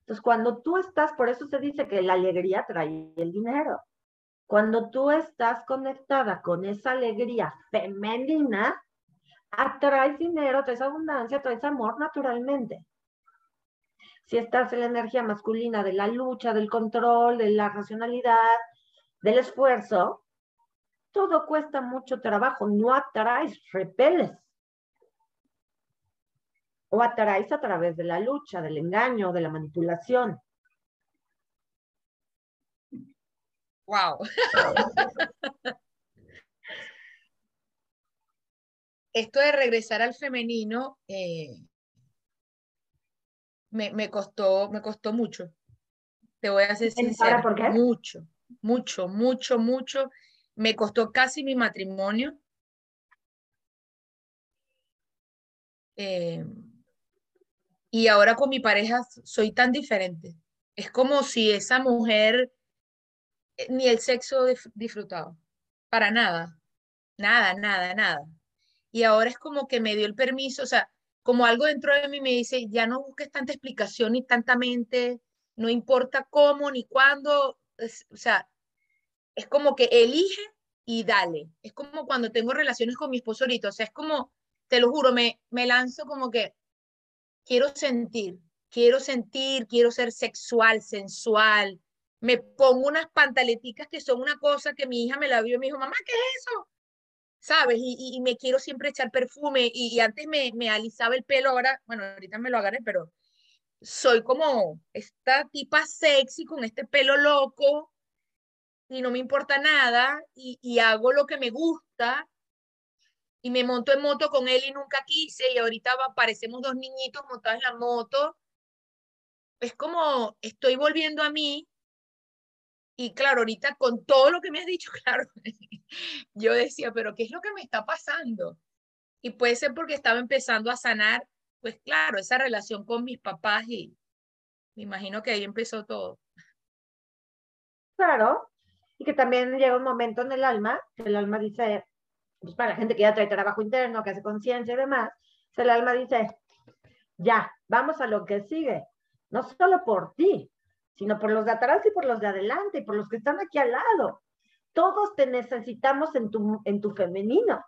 Entonces, cuando tú estás, por eso se dice que la alegría trae el dinero. Cuando tú estás conectada con esa alegría femenina, atraes dinero, traes abundancia, traes amor naturalmente. Si estás en la energía masculina de la lucha, del control, de la racionalidad, del esfuerzo, todo cuesta mucho trabajo, no atraes, repeles. O atraes a través de la lucha, del engaño, de la manipulación. Wow. Esto de regresar al femenino eh, me, costó, me costó mucho. Te voy a ser sincera. ¿Por qué? Mucho, mucho, mucho, mucho. Me costó casi mi matrimonio. Eh, y ahora con mi pareja soy tan diferente. Es como si esa mujer ni el sexo disfrutado, para nada, nada, nada, nada. Y ahora es como que me dio el permiso, o sea, como algo dentro de mí me dice, ya no busques tanta explicación ni tanta mente, no importa cómo ni cuándo, o sea, es como que elige y dale. Es como cuando tengo relaciones con mi esposo ahorita, o sea, es como, te lo juro, me, me lanzo como que quiero sentir, quiero sentir, quiero ser sexual, sensual, me pongo unas pantaleticas que son una cosa que mi hija me la vio y me dijo, mamá, ¿qué es eso? ¿Sabes? Y, me quiero siempre echar perfume y, antes me, me, alisaba el pelo, ahora, bueno, ahorita me lo agarré, pero soy como esta tipa sexy con este pelo loco y no me importa nada y, y hago lo que me gusta y me monto en moto con él y nunca quise y ahorita parecemos dos niñitos montados en la moto. Es como estoy volviendo a mí y claro, ahorita con todo lo que me has dicho, claro, yo decía, pero ¿qué es lo que me está pasando? Y puede ser porque estaba empezando a sanar, pues claro, esa relación con mis papás y me imagino que ahí empezó todo. Claro, y que también llega un momento en el alma, el alma dice, pues para la gente que ya trae trabajo interno, que hace conciencia y demás, el alma dice, ya, vamos a lo que sigue, no solo por ti, sino por los de atrás y por los de adelante, y por los que están aquí al lado. Todos te necesitamos en tu, en tu femenino.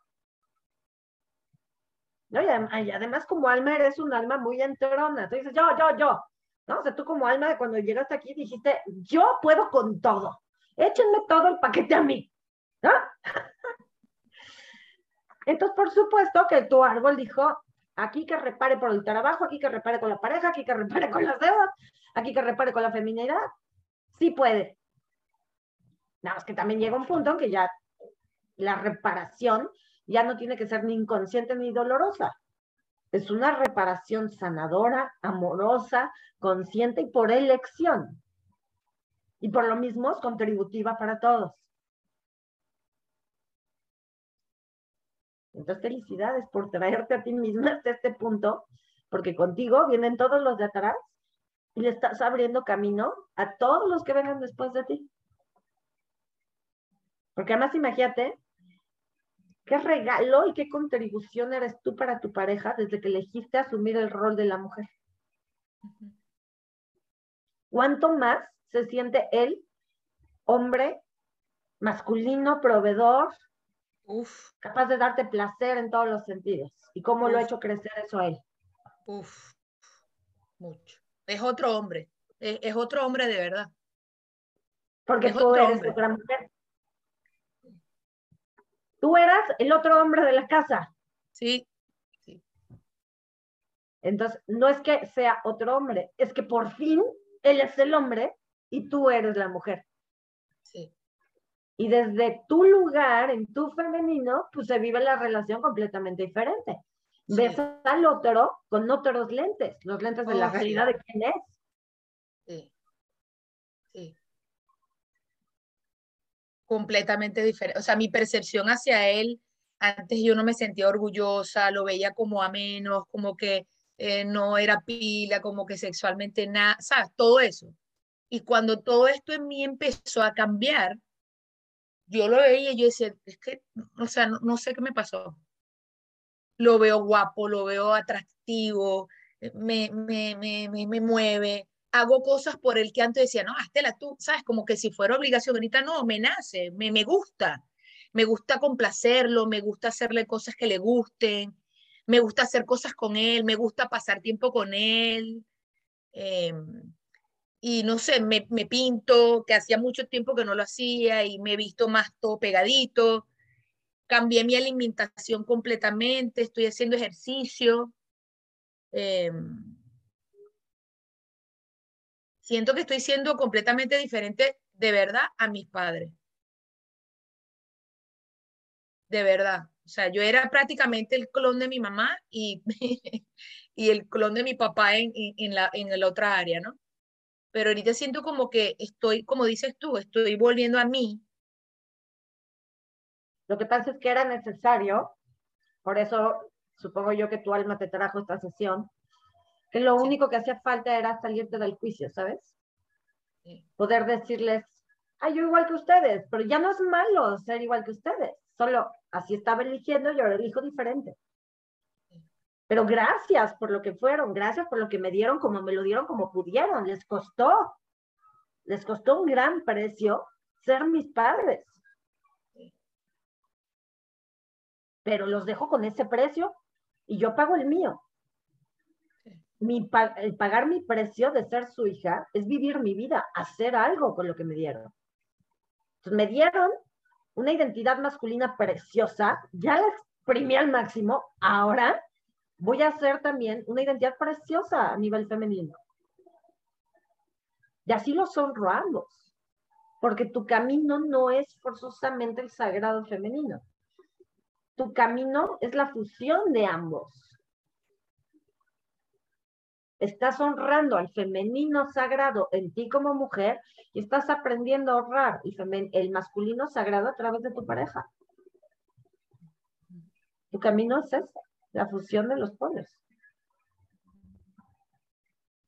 ¿No? Y, además, como alma eres un alma muy entrona. Tú dices, yo, yo, yo. ¿No? O sea, tú como alma, cuando llegaste aquí dijiste, yo puedo con todo. Échenme todo el paquete a mí. Entonces, por supuesto que tu árbol dijo, aquí que repare por el trabajo, aquí que repare con la pareja, aquí que repare con las deudas, aquí que repare con la feminidad, sí puede. Nada más que también llega un punto en que ya la reparación ya no tiene que ser ni inconsciente ni dolorosa. Es una reparación sanadora, amorosa, consciente y por elección. Y por lo mismo es contributiva para todos. Entonces, felicidades por traerte a ti misma hasta este punto, porque contigo vienen todos los de atrás y le estás abriendo camino a todos los que vengan después de ti. Porque además imagínate qué regalo y qué contribución eres tú para tu pareja desde que elegiste asumir el rol de la mujer. ¿Cuánto más se siente él, hombre, masculino, proveedor, Uf. capaz de darte placer en todos los sentidos? ¿Y cómo lo ha hecho crecer eso a él? Uf, mucho es otro hombre, es, otro hombre de verdad. Porque tú eres otra mujer. Tú eras el otro hombre de la casa. Sí, Entonces, no es que sea otro hombre, es que por fin él es el hombre y tú eres la mujer. Sí. Y desde tu lugar, en tu femenino, pues se vive la relación completamente diferente ves al otro con otros lentes, los lentes de la oh, realidad de quién es. Sí. Sí. Completamente diferente. O sea, mi percepción hacia él, antes yo no me sentía orgullosa, lo veía como a menos, como que eh, no era pila, como que sexualmente nada, ¿sabes? Todo eso. Y cuando todo esto en mí empezó a cambiar, yo lo veía y yo decía, es que, o sea, no, sé qué me pasó. Lo veo guapo, lo veo atractivo, me, me, me, me, mueve, hago cosas por el que antes decía, no, Astela, tú, sabes, como que si fuera obligación, ahorita no, me nace, me, me gusta, me gusta complacerlo, me gusta hacerle cosas que le gusten, me gusta hacer cosas con él, me gusta pasar tiempo con él. Em, y no sé, me, me, pinto, que hacía mucho tiempo que no lo hacía y me he visto más todo pegadito. Cambié mi alimentación completamente, estoy haciendo ejercicio. Em, siento que estoy siendo completamente diferente de verdad a mis padres. De verdad. O sea, yo era prácticamente el clon de mi mamá y, y el clon de mi papá en, en, la, en la otra área, ¿no? Pero ahorita siento como que estoy, como dices tú, estoy volviendo a mí. Lo que pasa es que era necesario, por eso supongo yo que tu alma te trajo esta sesión, que lo único que hacía falta era salirte del juicio, ¿sabes? Poder decirles, ay, yo igual que ustedes, pero ya no es malo ser igual que ustedes, solo así estaba eligiendo y ahora elijo diferente. Pero gracias por lo que fueron, gracias por lo que me dieron, como me lo dieron, como pudieron. Les costó, les costó un gran precio ser mis padres. Pero los dejo con ese precio y yo pago el mío. Mi, el pagar mi precio de ser su hija es vivir mi vida, hacer algo con lo que me dieron. Entonces me dieron una identidad masculina preciosa, ya la exprimí al máximo, ahora voy a hacer también una identidad preciosa a nivel femenino. Y así los honro a ambos, porque tu camino no es forzosamente el sagrado femenino. Tu camino es la fusión de ambos. Estás honrando al femenino sagrado en ti como mujer y estás aprendiendo a honrar el, el masculino sagrado a través de tu pareja. Tu camino es ese la fusión de los polos.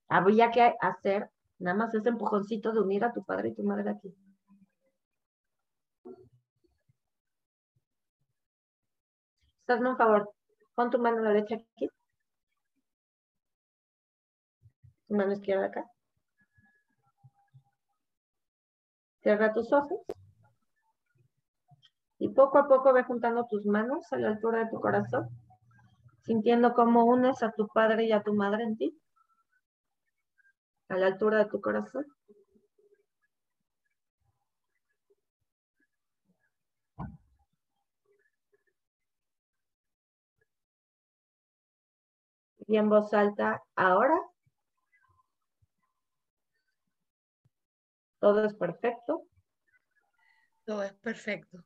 Habría que hacer nada más ese empujoncito de unir a tu padre y tu madre aquí. Hazme un favor, pon tu mano derecha aquí. Tu mano izquierda acá. Cierra tus ojos. Y poco a poco ve juntando tus manos a la altura de tu corazón sintiendo cómo unes a tu padre y a tu madre en ti, a la altura de tu corazón. Y en voz alta, ahora todo es perfecto. Todo es perfecto.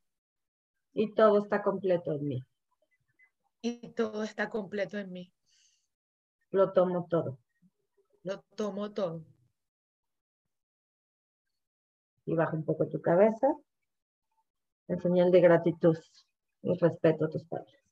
Y todo está completo en mí y todo está completo en mí. Lo tomo todo. Lo tomo todo. Y baja un poco tu cabeza en señal de gratitud y respeto a tus padres.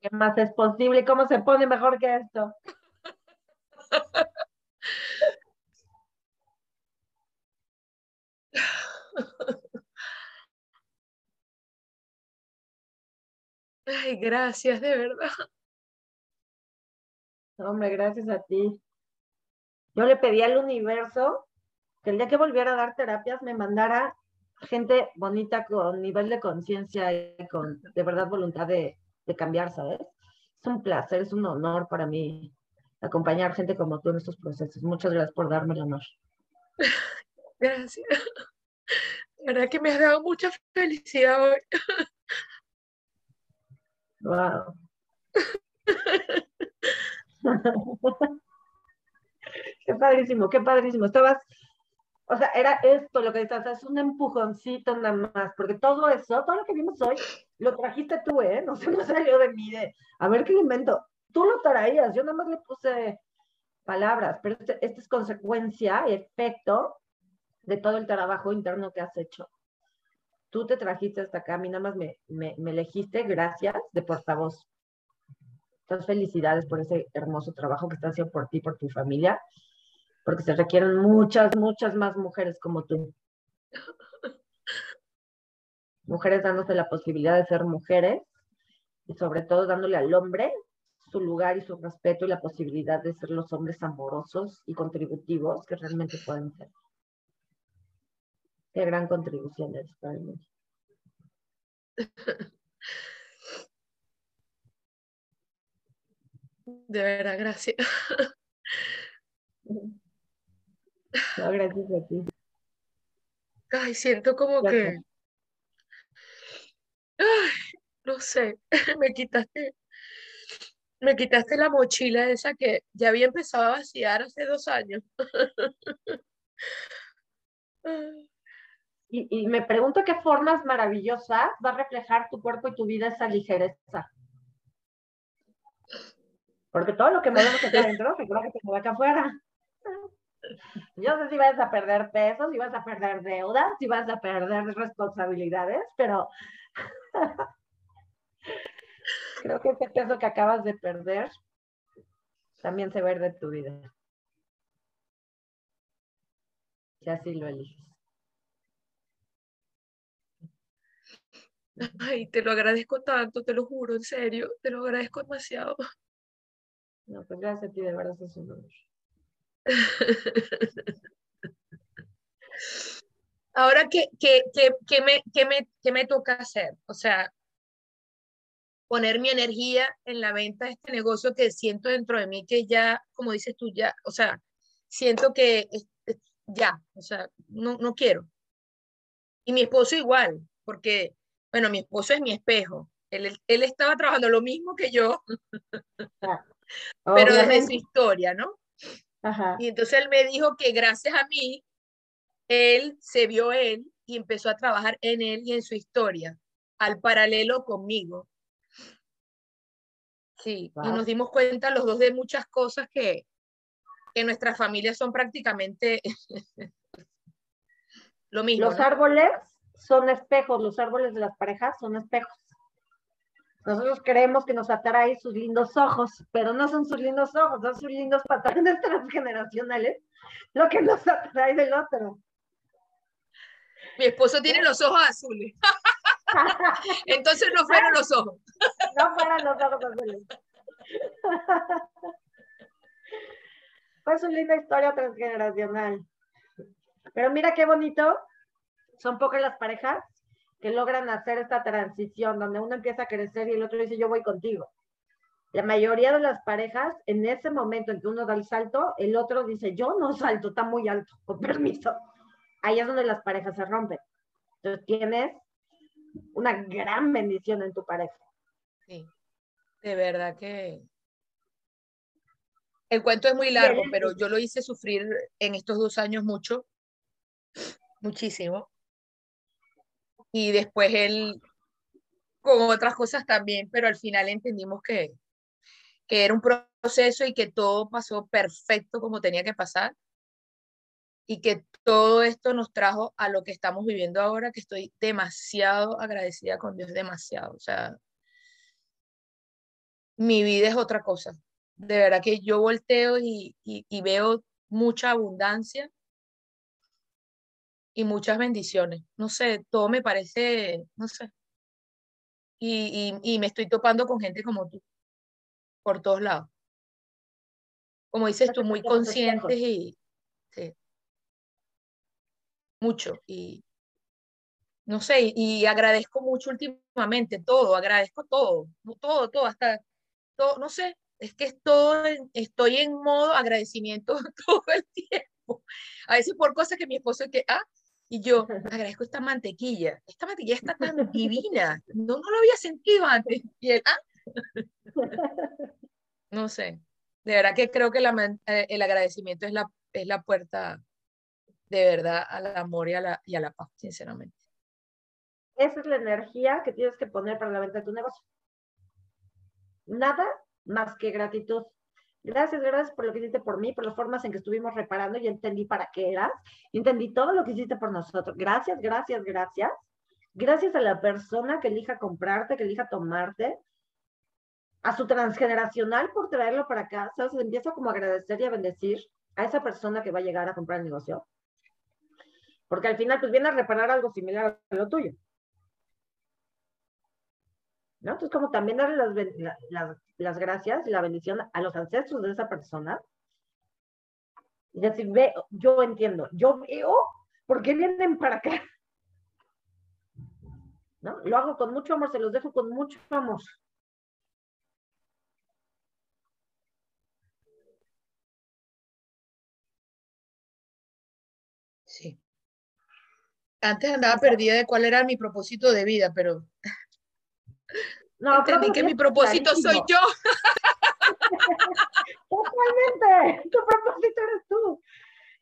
¿Qué más es posible? ¿Cómo se pone mejor que esto? Ay, gracias, de verdad. Hombre, gracias a ti. Yo le pedí al universo que el día que volviera a dar terapias me mandara gente bonita con nivel de conciencia y con de verdad voluntad de, de cambiar, ¿sabes? Es un placer, es un honor para mí acompañar gente como tú en estos procesos. Muchas gracias por darme el honor. Gracias. La verdad que me has dado mucha felicidad hoy. Wow. qué padrísimo, qué padrísimo. Estabas, o sea, era esto lo que estás, es un empujoncito nada más, porque todo eso, todo lo que vimos hoy, lo trajiste tú, ¿eh? No se me salió de mí de, a ver qué invento. Tú lo traías, yo nada más le puse palabras, pero este, esta es consecuencia y efecto de todo el trabajo interno que has hecho. Tú te trajiste hasta acá, a mí nada más me, me, me elegiste, gracias, de portavoz. Entonces, felicidades por ese hermoso trabajo que estás haciendo por ti, por tu familia, porque se requieren muchas, muchas más mujeres como tú. Mujeres dándose la posibilidad de ser mujeres y sobre todo dándole al hombre su lugar y su respeto y la posibilidad de ser los hombres amorosos y contributivos que realmente pueden ser. Qué gran contribución eres para el mundo. De verdad, gracias. No, gracias a ti. Ay, siento como que, ay, no sé, me quitaste, me quitaste la mochila esa que ya había empezado a vaciar hace dos años. Y, y me pregunto qué formas maravillosas va a reflejar tu cuerpo y tu vida esa ligereza. Porque todo lo que movemos acá adentro, recuerda que se mueve acá afuera. Yo sé si vas a perder pesos, si vas a perder deudas, si vas a perder responsabilidades, pero creo que ese peso que acabas de perder también se va de tu vida. Si así lo eliges. Ay, te lo agradezco tanto, te lo juro, en serio, te lo agradezco demasiado. No, pues gracias a ti, de verdad es un honor. Ahora, ¿qué, qué, qué, qué me, qué, me, ¿qué me toca hacer? O sea, poner mi energía en la venta de este negocio que siento dentro de mí que ya, como dices tú, ya, o sea, siento que ya, o sea, no, no quiero. Y mi esposo igual, porque, bueno, mi esposo es mi espejo. Él, él estaba trabajando lo mismo que yo. Pero desde su historia, ¿no? Y entonces él me dijo que gracias a mí, él se vio él y empezó a trabajar en él y en su historia, al paralelo conmigo. Sí, y nos dimos cuenta los dos de muchas cosas que, que nuestras familias son prácticamente lo mismo. Los árboles son espejos, los árboles de las parejas son espejos. Nosotros creemos que nos atrae sus lindos ojos, pero no son sus lindos ojos, son sus lindos patrones transgeneracionales lo que nos atrae del otro. Mi esposo tiene los ojos azules. Entonces no fueron los ojos. No fueron los ojos azules. Fue su linda historia transgeneracional. Pero mira qué bonito. Son pocas las parejas que logran hacer esta transición, donde uno empieza a crecer y el otro dice, yo voy contigo. La mayoría de las parejas, en ese momento en que uno da el salto, el otro dice, yo no salto, está muy alto, con permiso. Ahí es donde las parejas se rompen. Entonces tienes una gran bendición en tu pareja. Sí, de verdad que el cuento es muy largo, pero yo lo hice sufrir en estos dos años mucho, muchísimo y después él con otras cosas también, pero al final entendimos que, que era un proceso y que todo pasó perfecto como tenía que pasar y que todo esto nos trajo a lo que estamos viviendo ahora, que estoy demasiado agradecida con Dios, demasiado. O sea, mi vida es otra cosa. De verdad que yo volteo y, y, y veo mucha abundancia y muchas bendiciones. No sé, todo me parece, no sé. Y, y, me estoy topando con gente como tú, por todos lados. Como dices tú, muy conscientes y... Sí, mucho. Y no sé, y, agradezco mucho últimamente todo, agradezco todo, todo, todo, hasta, todo, no sé, es que es todo, estoy en modo agradecimiento todo el tiempo. A veces por cosas que mi esposo que, ah, y yo agradezco esta mantequilla. Esta mantequilla está tan divina. No, no lo había sentido antes. Ah. No sé. De verdad que creo que la, eh, el agradecimiento es la, es la puerta de verdad al amor y a la, y a la paz, sinceramente. Esa es la energía que tienes que poner para la venta de tu negocio. Nada más que gratitud. Gracias, gracias por lo que hiciste por mí, por las formas en que estuvimos reparando y entendí para qué eras. Entendí todo lo que hiciste por nosotros. Gracias, gracias, gracias. Gracias a la persona que elija comprarte, que elija tomarte, a su transgeneracional por traerlo para acá. ¿Sabes? Empieza como a agradecer y a bendecir a esa persona que va a llegar a comprar el negocio. Porque al final, pues viene a reparar algo similar a lo tuyo. Entonces, como también darle las, gracias y la bendición a los ancestros de esa persona. Y decir, ve, yo entiendo, yo veo por qué vienen para acá. ¿No? Lo hago con mucho amor, se los dejo con mucho amor. Sí. Antes andaba perdida de cuál era mi propósito de vida, pero no, Entendí que mi propósito soy yo. Totalmente. Tu propósito eres tú.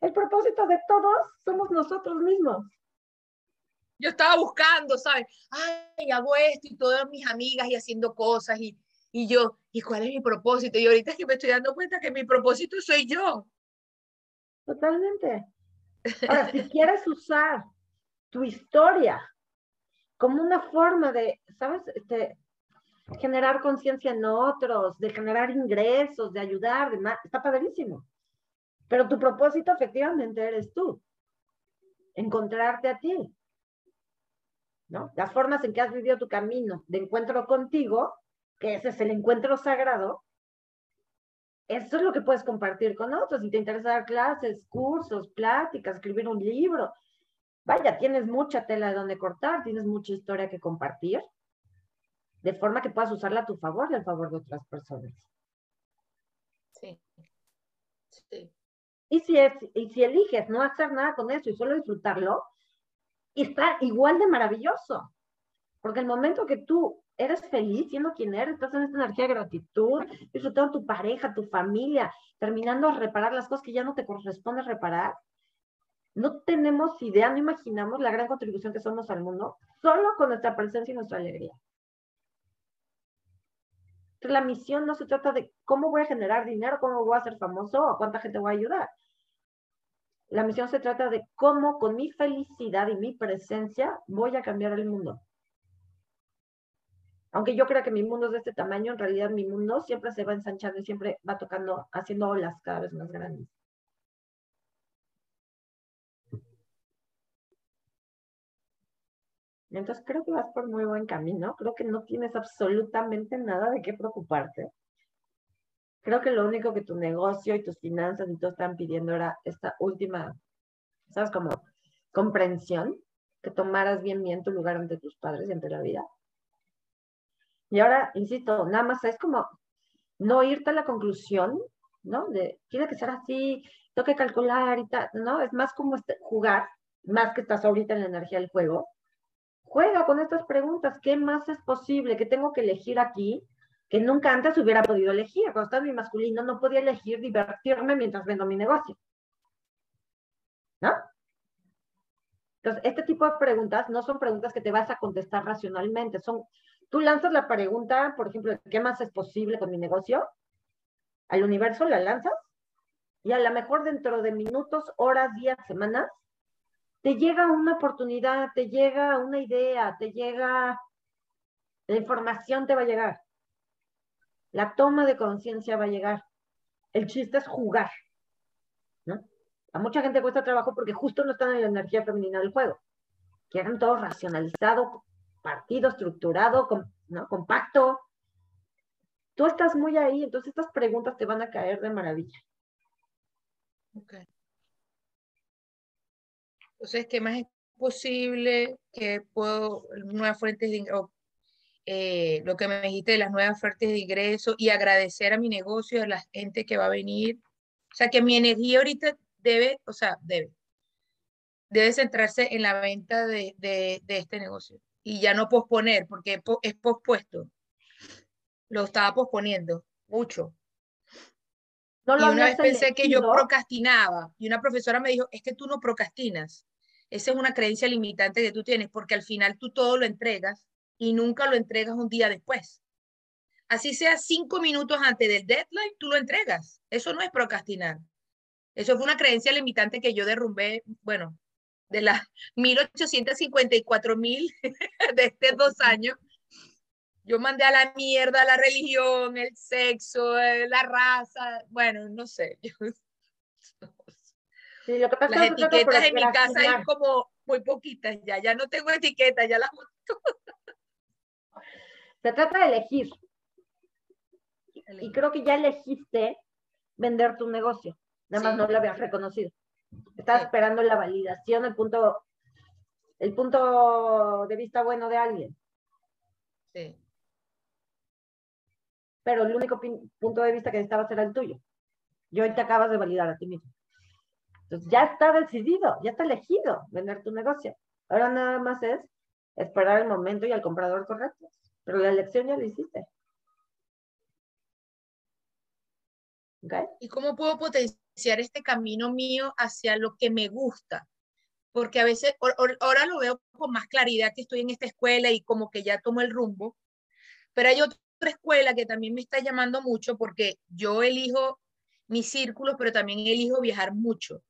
El propósito de todos somos nosotros mismos. Yo estaba buscando, ¿sabes? Ay, hago esto y todas mis amigas y haciendo cosas y, y yo, ¿y cuál es mi propósito? Y ahorita es que me estoy dando cuenta que mi propósito soy yo. Totalmente. Ahora, si quieres usar tu historia como una forma de, ¿sabes? Este, generar conciencia en otros, de generar ingresos, de ayudar, de está padrísimo. Pero tu propósito efectivamente eres tú. Encontrarte a ti. ¿No? Las formas en que has vivido tu camino de encuentro contigo, que ese es el encuentro sagrado, eso es lo que puedes compartir con otros. Si te interesa dar clases, cursos, pláticas, escribir un libro, vaya, tienes mucha tela de donde cortar, tienes mucha historia que compartir de forma que puedas usarla a tu favor y al favor de otras personas. Sí. sí. Y si, es, y si eliges no hacer nada con eso y solo disfrutarlo, está igual de maravilloso. Porque el momento que tú eres feliz siendo quien eres, estás en esta energía de gratitud, disfrutando tu pareja, tu familia, terminando a reparar las cosas que ya no te corresponde reparar, no tenemos idea, no imaginamos la gran contribución que somos al mundo solo con nuestra presencia y nuestra alegría la misión no se trata de cómo voy a generar dinero, cómo voy a ser famoso o cuánta gente voy a ayudar. La misión se trata de cómo con mi felicidad y mi presencia voy a cambiar el mundo. Aunque yo crea que mi mundo es de este tamaño, en realidad mi mundo siempre se va ensanchando y siempre va tocando, haciendo olas cada vez más grandes. Entonces creo que vas por muy buen camino, creo que no tienes absolutamente nada de qué preocuparte. Creo que lo único que tu negocio y tus finanzas y todo están pidiendo era esta última, ¿sabes? Como comprensión, que tomaras bien bien tu lugar ante tus padres y ante la vida. Y ahora, insisto, nada más es como no irte a la conclusión, ¿no? De, tiene que ser así, tengo que calcular y tal, ¿no? Es más como este, jugar, más que estás ahorita en la energía del juego, Juega con estas preguntas. ¿Qué más es posible? ¿Qué tengo que elegir aquí? Que nunca antes hubiera podido elegir. Cuando estaba mi masculino no podía elegir divertirme mientras vendo mi negocio. ¿No? Entonces, este tipo de preguntas no son preguntas que te vas a contestar racionalmente. Son, tú lanzas la pregunta, por ejemplo, ¿qué más es posible con mi negocio? Al universo la lanzas y a lo mejor dentro de minutos, horas, días, semanas, te llega una oportunidad, te llega una idea, te llega, la información te va a llegar. La toma de conciencia va a llegar. El chiste es jugar. ¿no? A mucha gente cuesta trabajo porque justo no están en la energía femenina del juego. Quieren todo racionalizado, partido, estructurado, ¿no? compacto. Tú estás muy ahí, entonces estas preguntas te van a caer de maravilla. Okay. Entonces, ¿qué más es posible? ¿Qué puedo, nuevas fuentes de ingreso? Eh, lo que me dijiste de las nuevas fuentes de ingreso y agradecer a mi negocio, a la gente que va a venir. O sea, que mi energía ahorita debe, o sea, debe, debe centrarse en la venta de, de, de este negocio y ya no posponer, porque es pospuesto. Lo estaba posponiendo mucho. No y una vez pensé que yo procrastinaba y una profesora me dijo, es que tú no procrastinas. Esa es una creencia limitante que tú tienes porque al final tú todo lo entregas y nunca lo entregas un día después. Así sea cinco minutos antes del deadline, tú lo entregas. Eso no es procrastinar. Eso fue una creencia limitante que yo derrumbé, bueno, de las 1854 mil de estos dos años. Yo mandé a la mierda la religión, el sexo, eh, la raza, bueno, no sé. las etiquetas en mi casa hay como muy poquitas ya, ya no tengo etiquetas, ya las Se trata de elegir. Y creo que ya elegiste vender tu negocio. Nada más no lo habías reconocido. Estás esperando la validación, el punto, el punto de vista bueno de alguien. Sí. Pero el único punto de vista que necesitabas era el tuyo. Y hoy te acabas de validar a ti mismo. Entonces ya está decidido, ya está elegido vender tu negocio. Ahora nada más es esperar el momento y al comprador correcto. Pero la elección ya la hiciste. ¿Y cómo puedo potenciar este camino mío hacia lo que me gusta? Porque a veces, ahora lo veo con más claridad que estoy en esta escuela y como que ya tomo el rumbo, pero hay otra escuela que también me está llamando mucho porque yo elijo mis círculos, pero también elijo viajar mucho.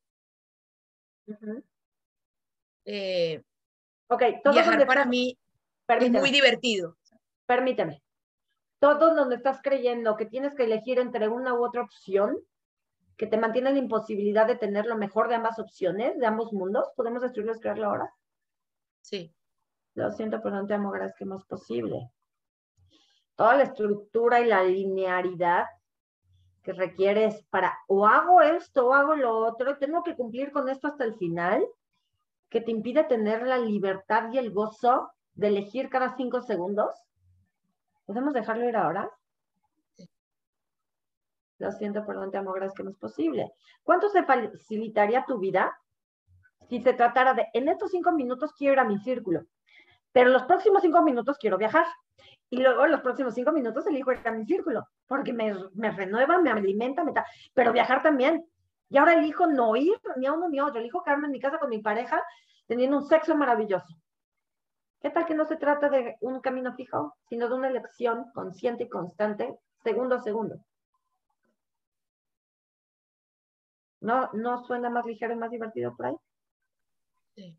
Eh, ok, viajar para mí es muy divertido. Permíteme todo donde estás creyendo que tienes que elegir entre una u otra opción, que te mantiene la imposibilidad de tener lo mejor de ambas opciones, de ambos mundos, ¿podemos destruirlo y crearlo ahora? Sí. Lo siento, pero no te amo, gracias que más posible. Toda la estructura y la linearidad que requieres para o hago esto o hago lo otro, tengo que cumplir con esto hasta el final, que te impide tener la libertad y el gozo de elegir cada cinco segundos ¿Podemos dejarlo ir ahora? Lo siento, perdón, te amo, gracias que no es posible. ¿Cuánto se facilitaría tu vida si se tratara de, en estos cinco minutos quiero ir a mi círculo, pero los próximos cinco minutos quiero viajar? Y luego los próximos cinco minutos elijo ir a mi círculo, porque me, me renueva, me alimenta, me pero viajar también. Y ahora elijo no ir ni a uno ni a otro, elijo quedarme en mi casa con mi pareja teniendo un sexo maravilloso. ¿Qué tal que no se trata de un camino fijo, sino de una elección consciente y constante, segundo a segundo? ¿No, ¿No suena más ligero y más divertido por ahí? Sí.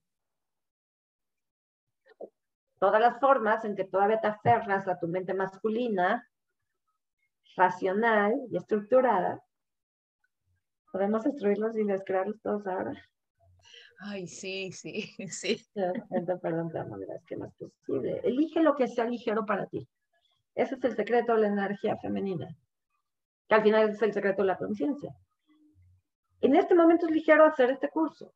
Todas las formas en que todavía te aferras a tu mente masculina, racional y estructurada, podemos destruirlos y descrearlos todos ahora. Ay, sí, sí, sí. Perdón, perdón, es que no es posible. Elige lo que sea ligero para ti. Ese es el secreto de la energía femenina, que al final es el secreto de la conciencia. En este momento es ligero hacer este curso.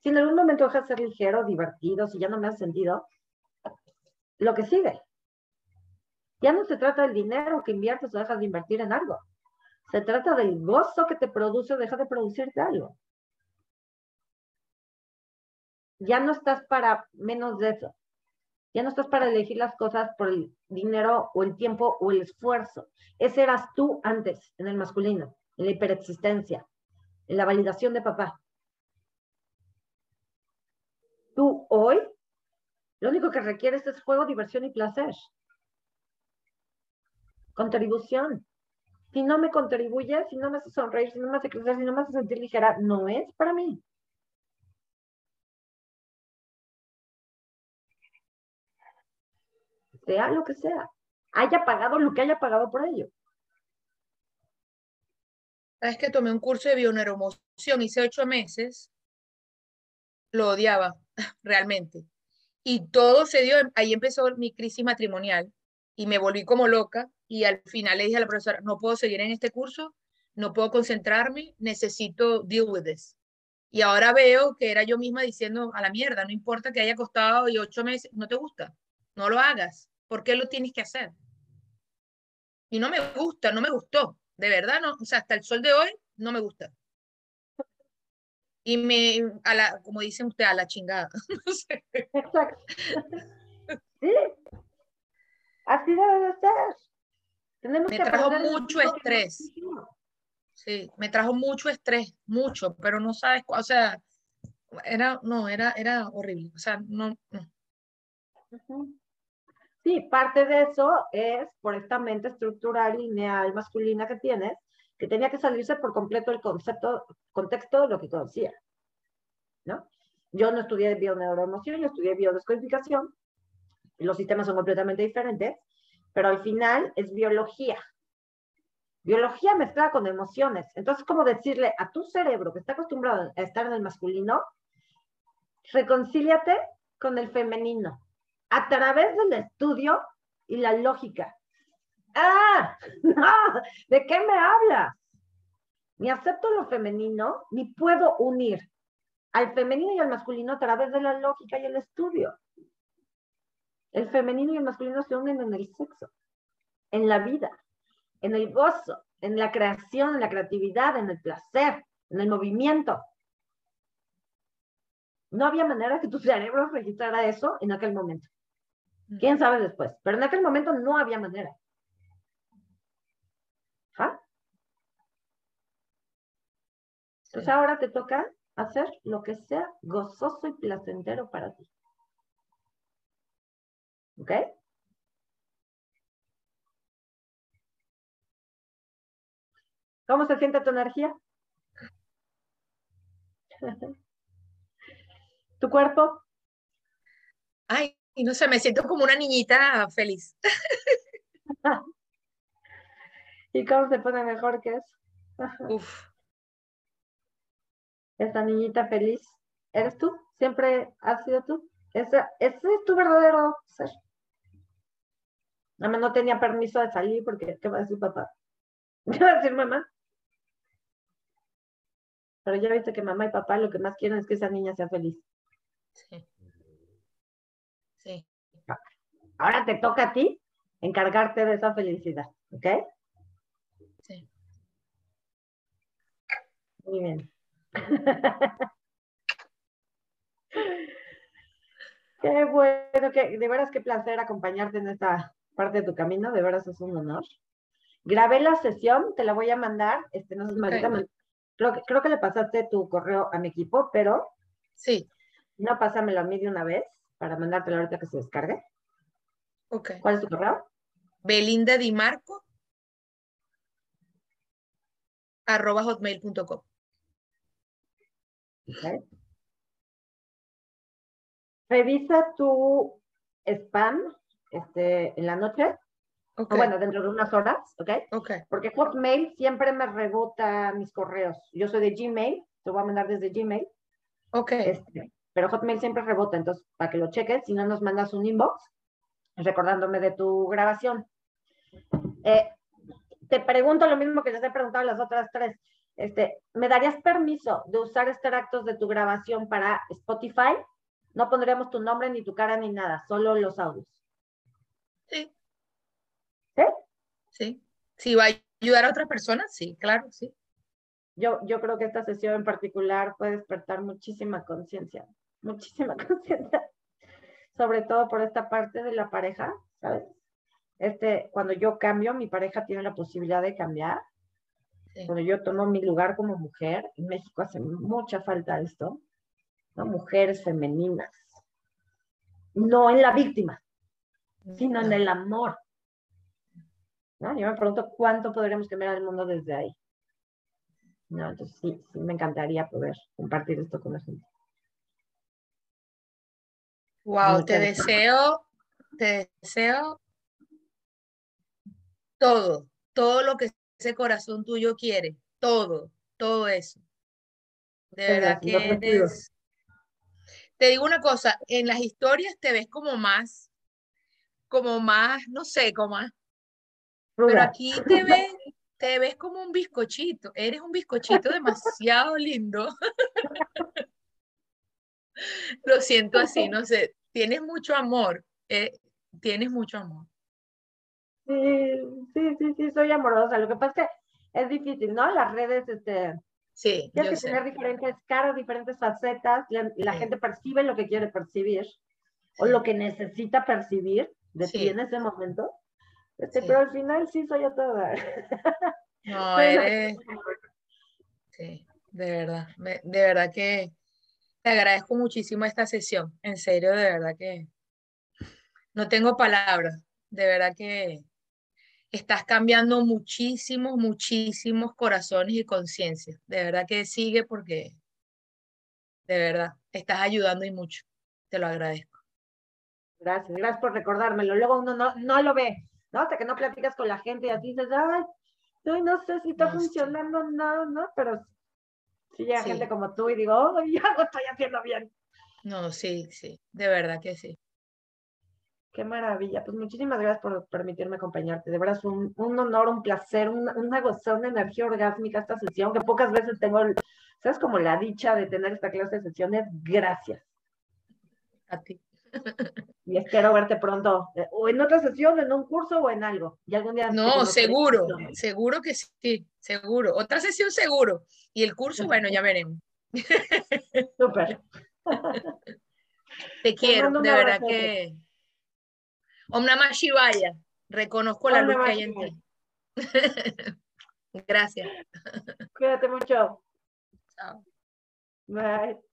Si en algún momento deja de ser ligero, divertido, si ya no me has sentido, lo que sigue. Ya no se trata del dinero que inviertes o dejas de invertir en algo. Se trata del gozo que te produce o deja de producirte algo ya no estás para menos de eso. Ya no estás para elegir las cosas por el dinero o el tiempo o el esfuerzo. Ese eras tú antes, en el masculino, en la hiperexistencia, en la validación de papá. Tú hoy, lo único que requieres es juego, diversión y placer. Contribución. Si no me contribuye, si no me hace sonreír, si no me hace crecer, si no me hace sentir ligera, no es para mí. sea lo que sea, haya pagado lo que haya pagado por ello. Sabes que tomé un curso de bioneuromoción, hice ocho meses, lo odiaba realmente. Y todo se dio, ahí empezó mi crisis matrimonial y me volví como loca y al final le dije a la profesora, no puedo seguir en este curso, no puedo concentrarme, necesito deal with this. Y ahora veo que era yo misma diciendo a la mierda, no importa que haya costado y ocho meses, no te gusta, no lo hagas. ¿Por qué lo tienes que hacer? Y no me gusta, no me gustó. De verdad, no. O sea, hasta el sol de hoy no me gusta. Y me, a la, como dice usted, a la chingada. Exacto. Sí. Así debe de ser. Tenemos me que trajo mucho estrés. Sí, me trajo mucho estrés, mucho, pero no sabes, o sea, era, no, era, era horrible. O sea, no. Sí, parte de eso es por esta mente estructural, lineal, masculina que tienes, que tenía que salirse por completo el concepto, contexto de lo que conocía. ¿no? Yo no estudié bioneuroemoción, yo estudié biodescodificación, los sistemas son completamente diferentes, pero al final es biología. Biología mezclada con emociones. Entonces, como decirle a tu cerebro que está acostumbrado a estar en el masculino, reconcíliate con el femenino a través del estudio y la lógica. Ah, no, ¿de qué me hablas? Ni acepto lo femenino, ni puedo unir al femenino y al masculino a través de la lógica y el estudio. El femenino y el masculino se unen en el sexo, en la vida, en el gozo, en la creación, en la creatividad, en el placer, en el movimiento. No había manera que tu cerebro registrara eso en aquel momento. ¿Quién sabe después? Pero en aquel momento no había manera. ¿Ah? Entonces ahora te toca hacer lo que sea gozoso y placentero para ti. ¿Ok? ¿Cómo se siente tu energía? ¿Tu cuerpo? Ay, no sé, me siento como una niñita feliz. ¿Y cómo se pone mejor que eso? Uf, Esta niñita feliz. ¿Eres tú? ¿Siempre has sido tú? Ese, ese es tu verdadero ser. Nada más no tenía permiso de salir porque, ¿qué va a decir papá? ¿Qué va a decir mamá? Pero ya viste que mamá y papá lo que más quieren es que esa niña sea feliz. sí. Sí. Ahora te toca a ti encargarte de esa felicidad, ¿ok? Sí. Muy bien. Qué bueno, que de veras qué placer acompañarte en esta parte de tu camino, de veras es un honor. Grabé la sesión, te la voy a mandar, este, no sé Marita, creo, que, creo que le pasaste tu correo a mi equipo, pero Sí, no pásamelo a mí de una vez para mandártelo ahorita que se descargue. ok. ¿Cuál es tu correo? Belinda Di Marco arroba hotmail.com. Revisa tu spam este, en la noche, o bueno, dentro de unas horas, ¿ok? ok, Porque Hotmail siempre me rebota mis correos. Yo soy de Gmail, te voy a mandar desde Gmail, ok. este, pero Hotmail siempre rebota, entonces para que lo cheques, si no nos mandas un inbox recordándome de tu grabación. Eh, te pregunto lo mismo que les he preguntado a las otras tres. Este, ¿Me darías permiso de usar extractos de tu grabación para Spotify? No pondremos tu nombre ni tu cara ni nada, solo los audios. Sí. ¿Sí? Sí. Si va a ayudar a otra persona, sí, claro, sí. Yo, yo creo que esta sesión en particular puede despertar muchísima conciencia, muchísima conciencia, sobre todo por esta parte de la pareja, ¿sabes? Este, cuando yo cambio, mi pareja tiene la posibilidad de cambiar. Sí. Cuando yo tomo mi lugar como mujer, en México hace mucha falta esto, ¿no? Mujeres femeninas. No en la víctima, sino en el amor. ¿no? Yo me pregunto cuánto podríamos cambiar el mundo desde ahí. No, entonces sí, sí me encantaría poder compartir esto con la gente. Wow, Muchas te gracias. deseo, te deseo todo, todo lo que ese corazón tuyo quiere, todo, todo eso. De verdad que eres. Te digo una cosa, en las historias te ves como más, como más, no sé, como más, pero aquí te ves, te ves como un bizcochito, eres un bizcochito demasiado lindo. Lo siento así, no sé, tienes mucho amor, eh, tienes mucho amor. Sí, sí, sí, sí, soy amorosa. Lo que pasa es que es difícil, ¿no? Las redes, este, Sí. Tienes que tener diferentes caras, diferentes facetas. La, gente percibe lo que quiere percibir o lo que necesita percibir de ti en ese momento. Este, pero al final sí soy yo toda. No, eres. Sí, de verdad. de verdad que te agradezco muchísimo esta sesión. En serio, de verdad que no tengo palabras. De verdad que estás cambiando muchísimos, muchísimos corazones y conciencias. De verdad que sigue porque, de verdad, estás ayudando y mucho. Te lo agradezco. Gracias, gracias por recordármelo. Luego uno no, no lo ve, ¿no? Hasta que no platicas con la gente y a ti dices, ay, no sé si está funcionando, no, no, pero si llega gente como tú y digo, oh, ya lo estoy haciendo bien. No, sí, sí, de verdad que sí. Qué maravilla. Pues muchísimas gracias por permitirme acompañarte. De verdad es un, honor, un placer, una, una gozada, una energía orgásmica esta sesión, que pocas veces tengo, ¿sabes? Como la dicha de tener esta clase de sesiones. Gracias. A ti. Y espero verte pronto, eh, o en otra sesión, en un curso o en algo. Y algún día. No, seguro, seguro que sí, seguro. Otra sesión seguro. Y el curso, bueno, ya veremos. Súper. Te quiero, de verdad que. Om Namah Shivaya. Reconozco la luz que hay en ti. Gracias. Cuídate mucho. Chao. Bye.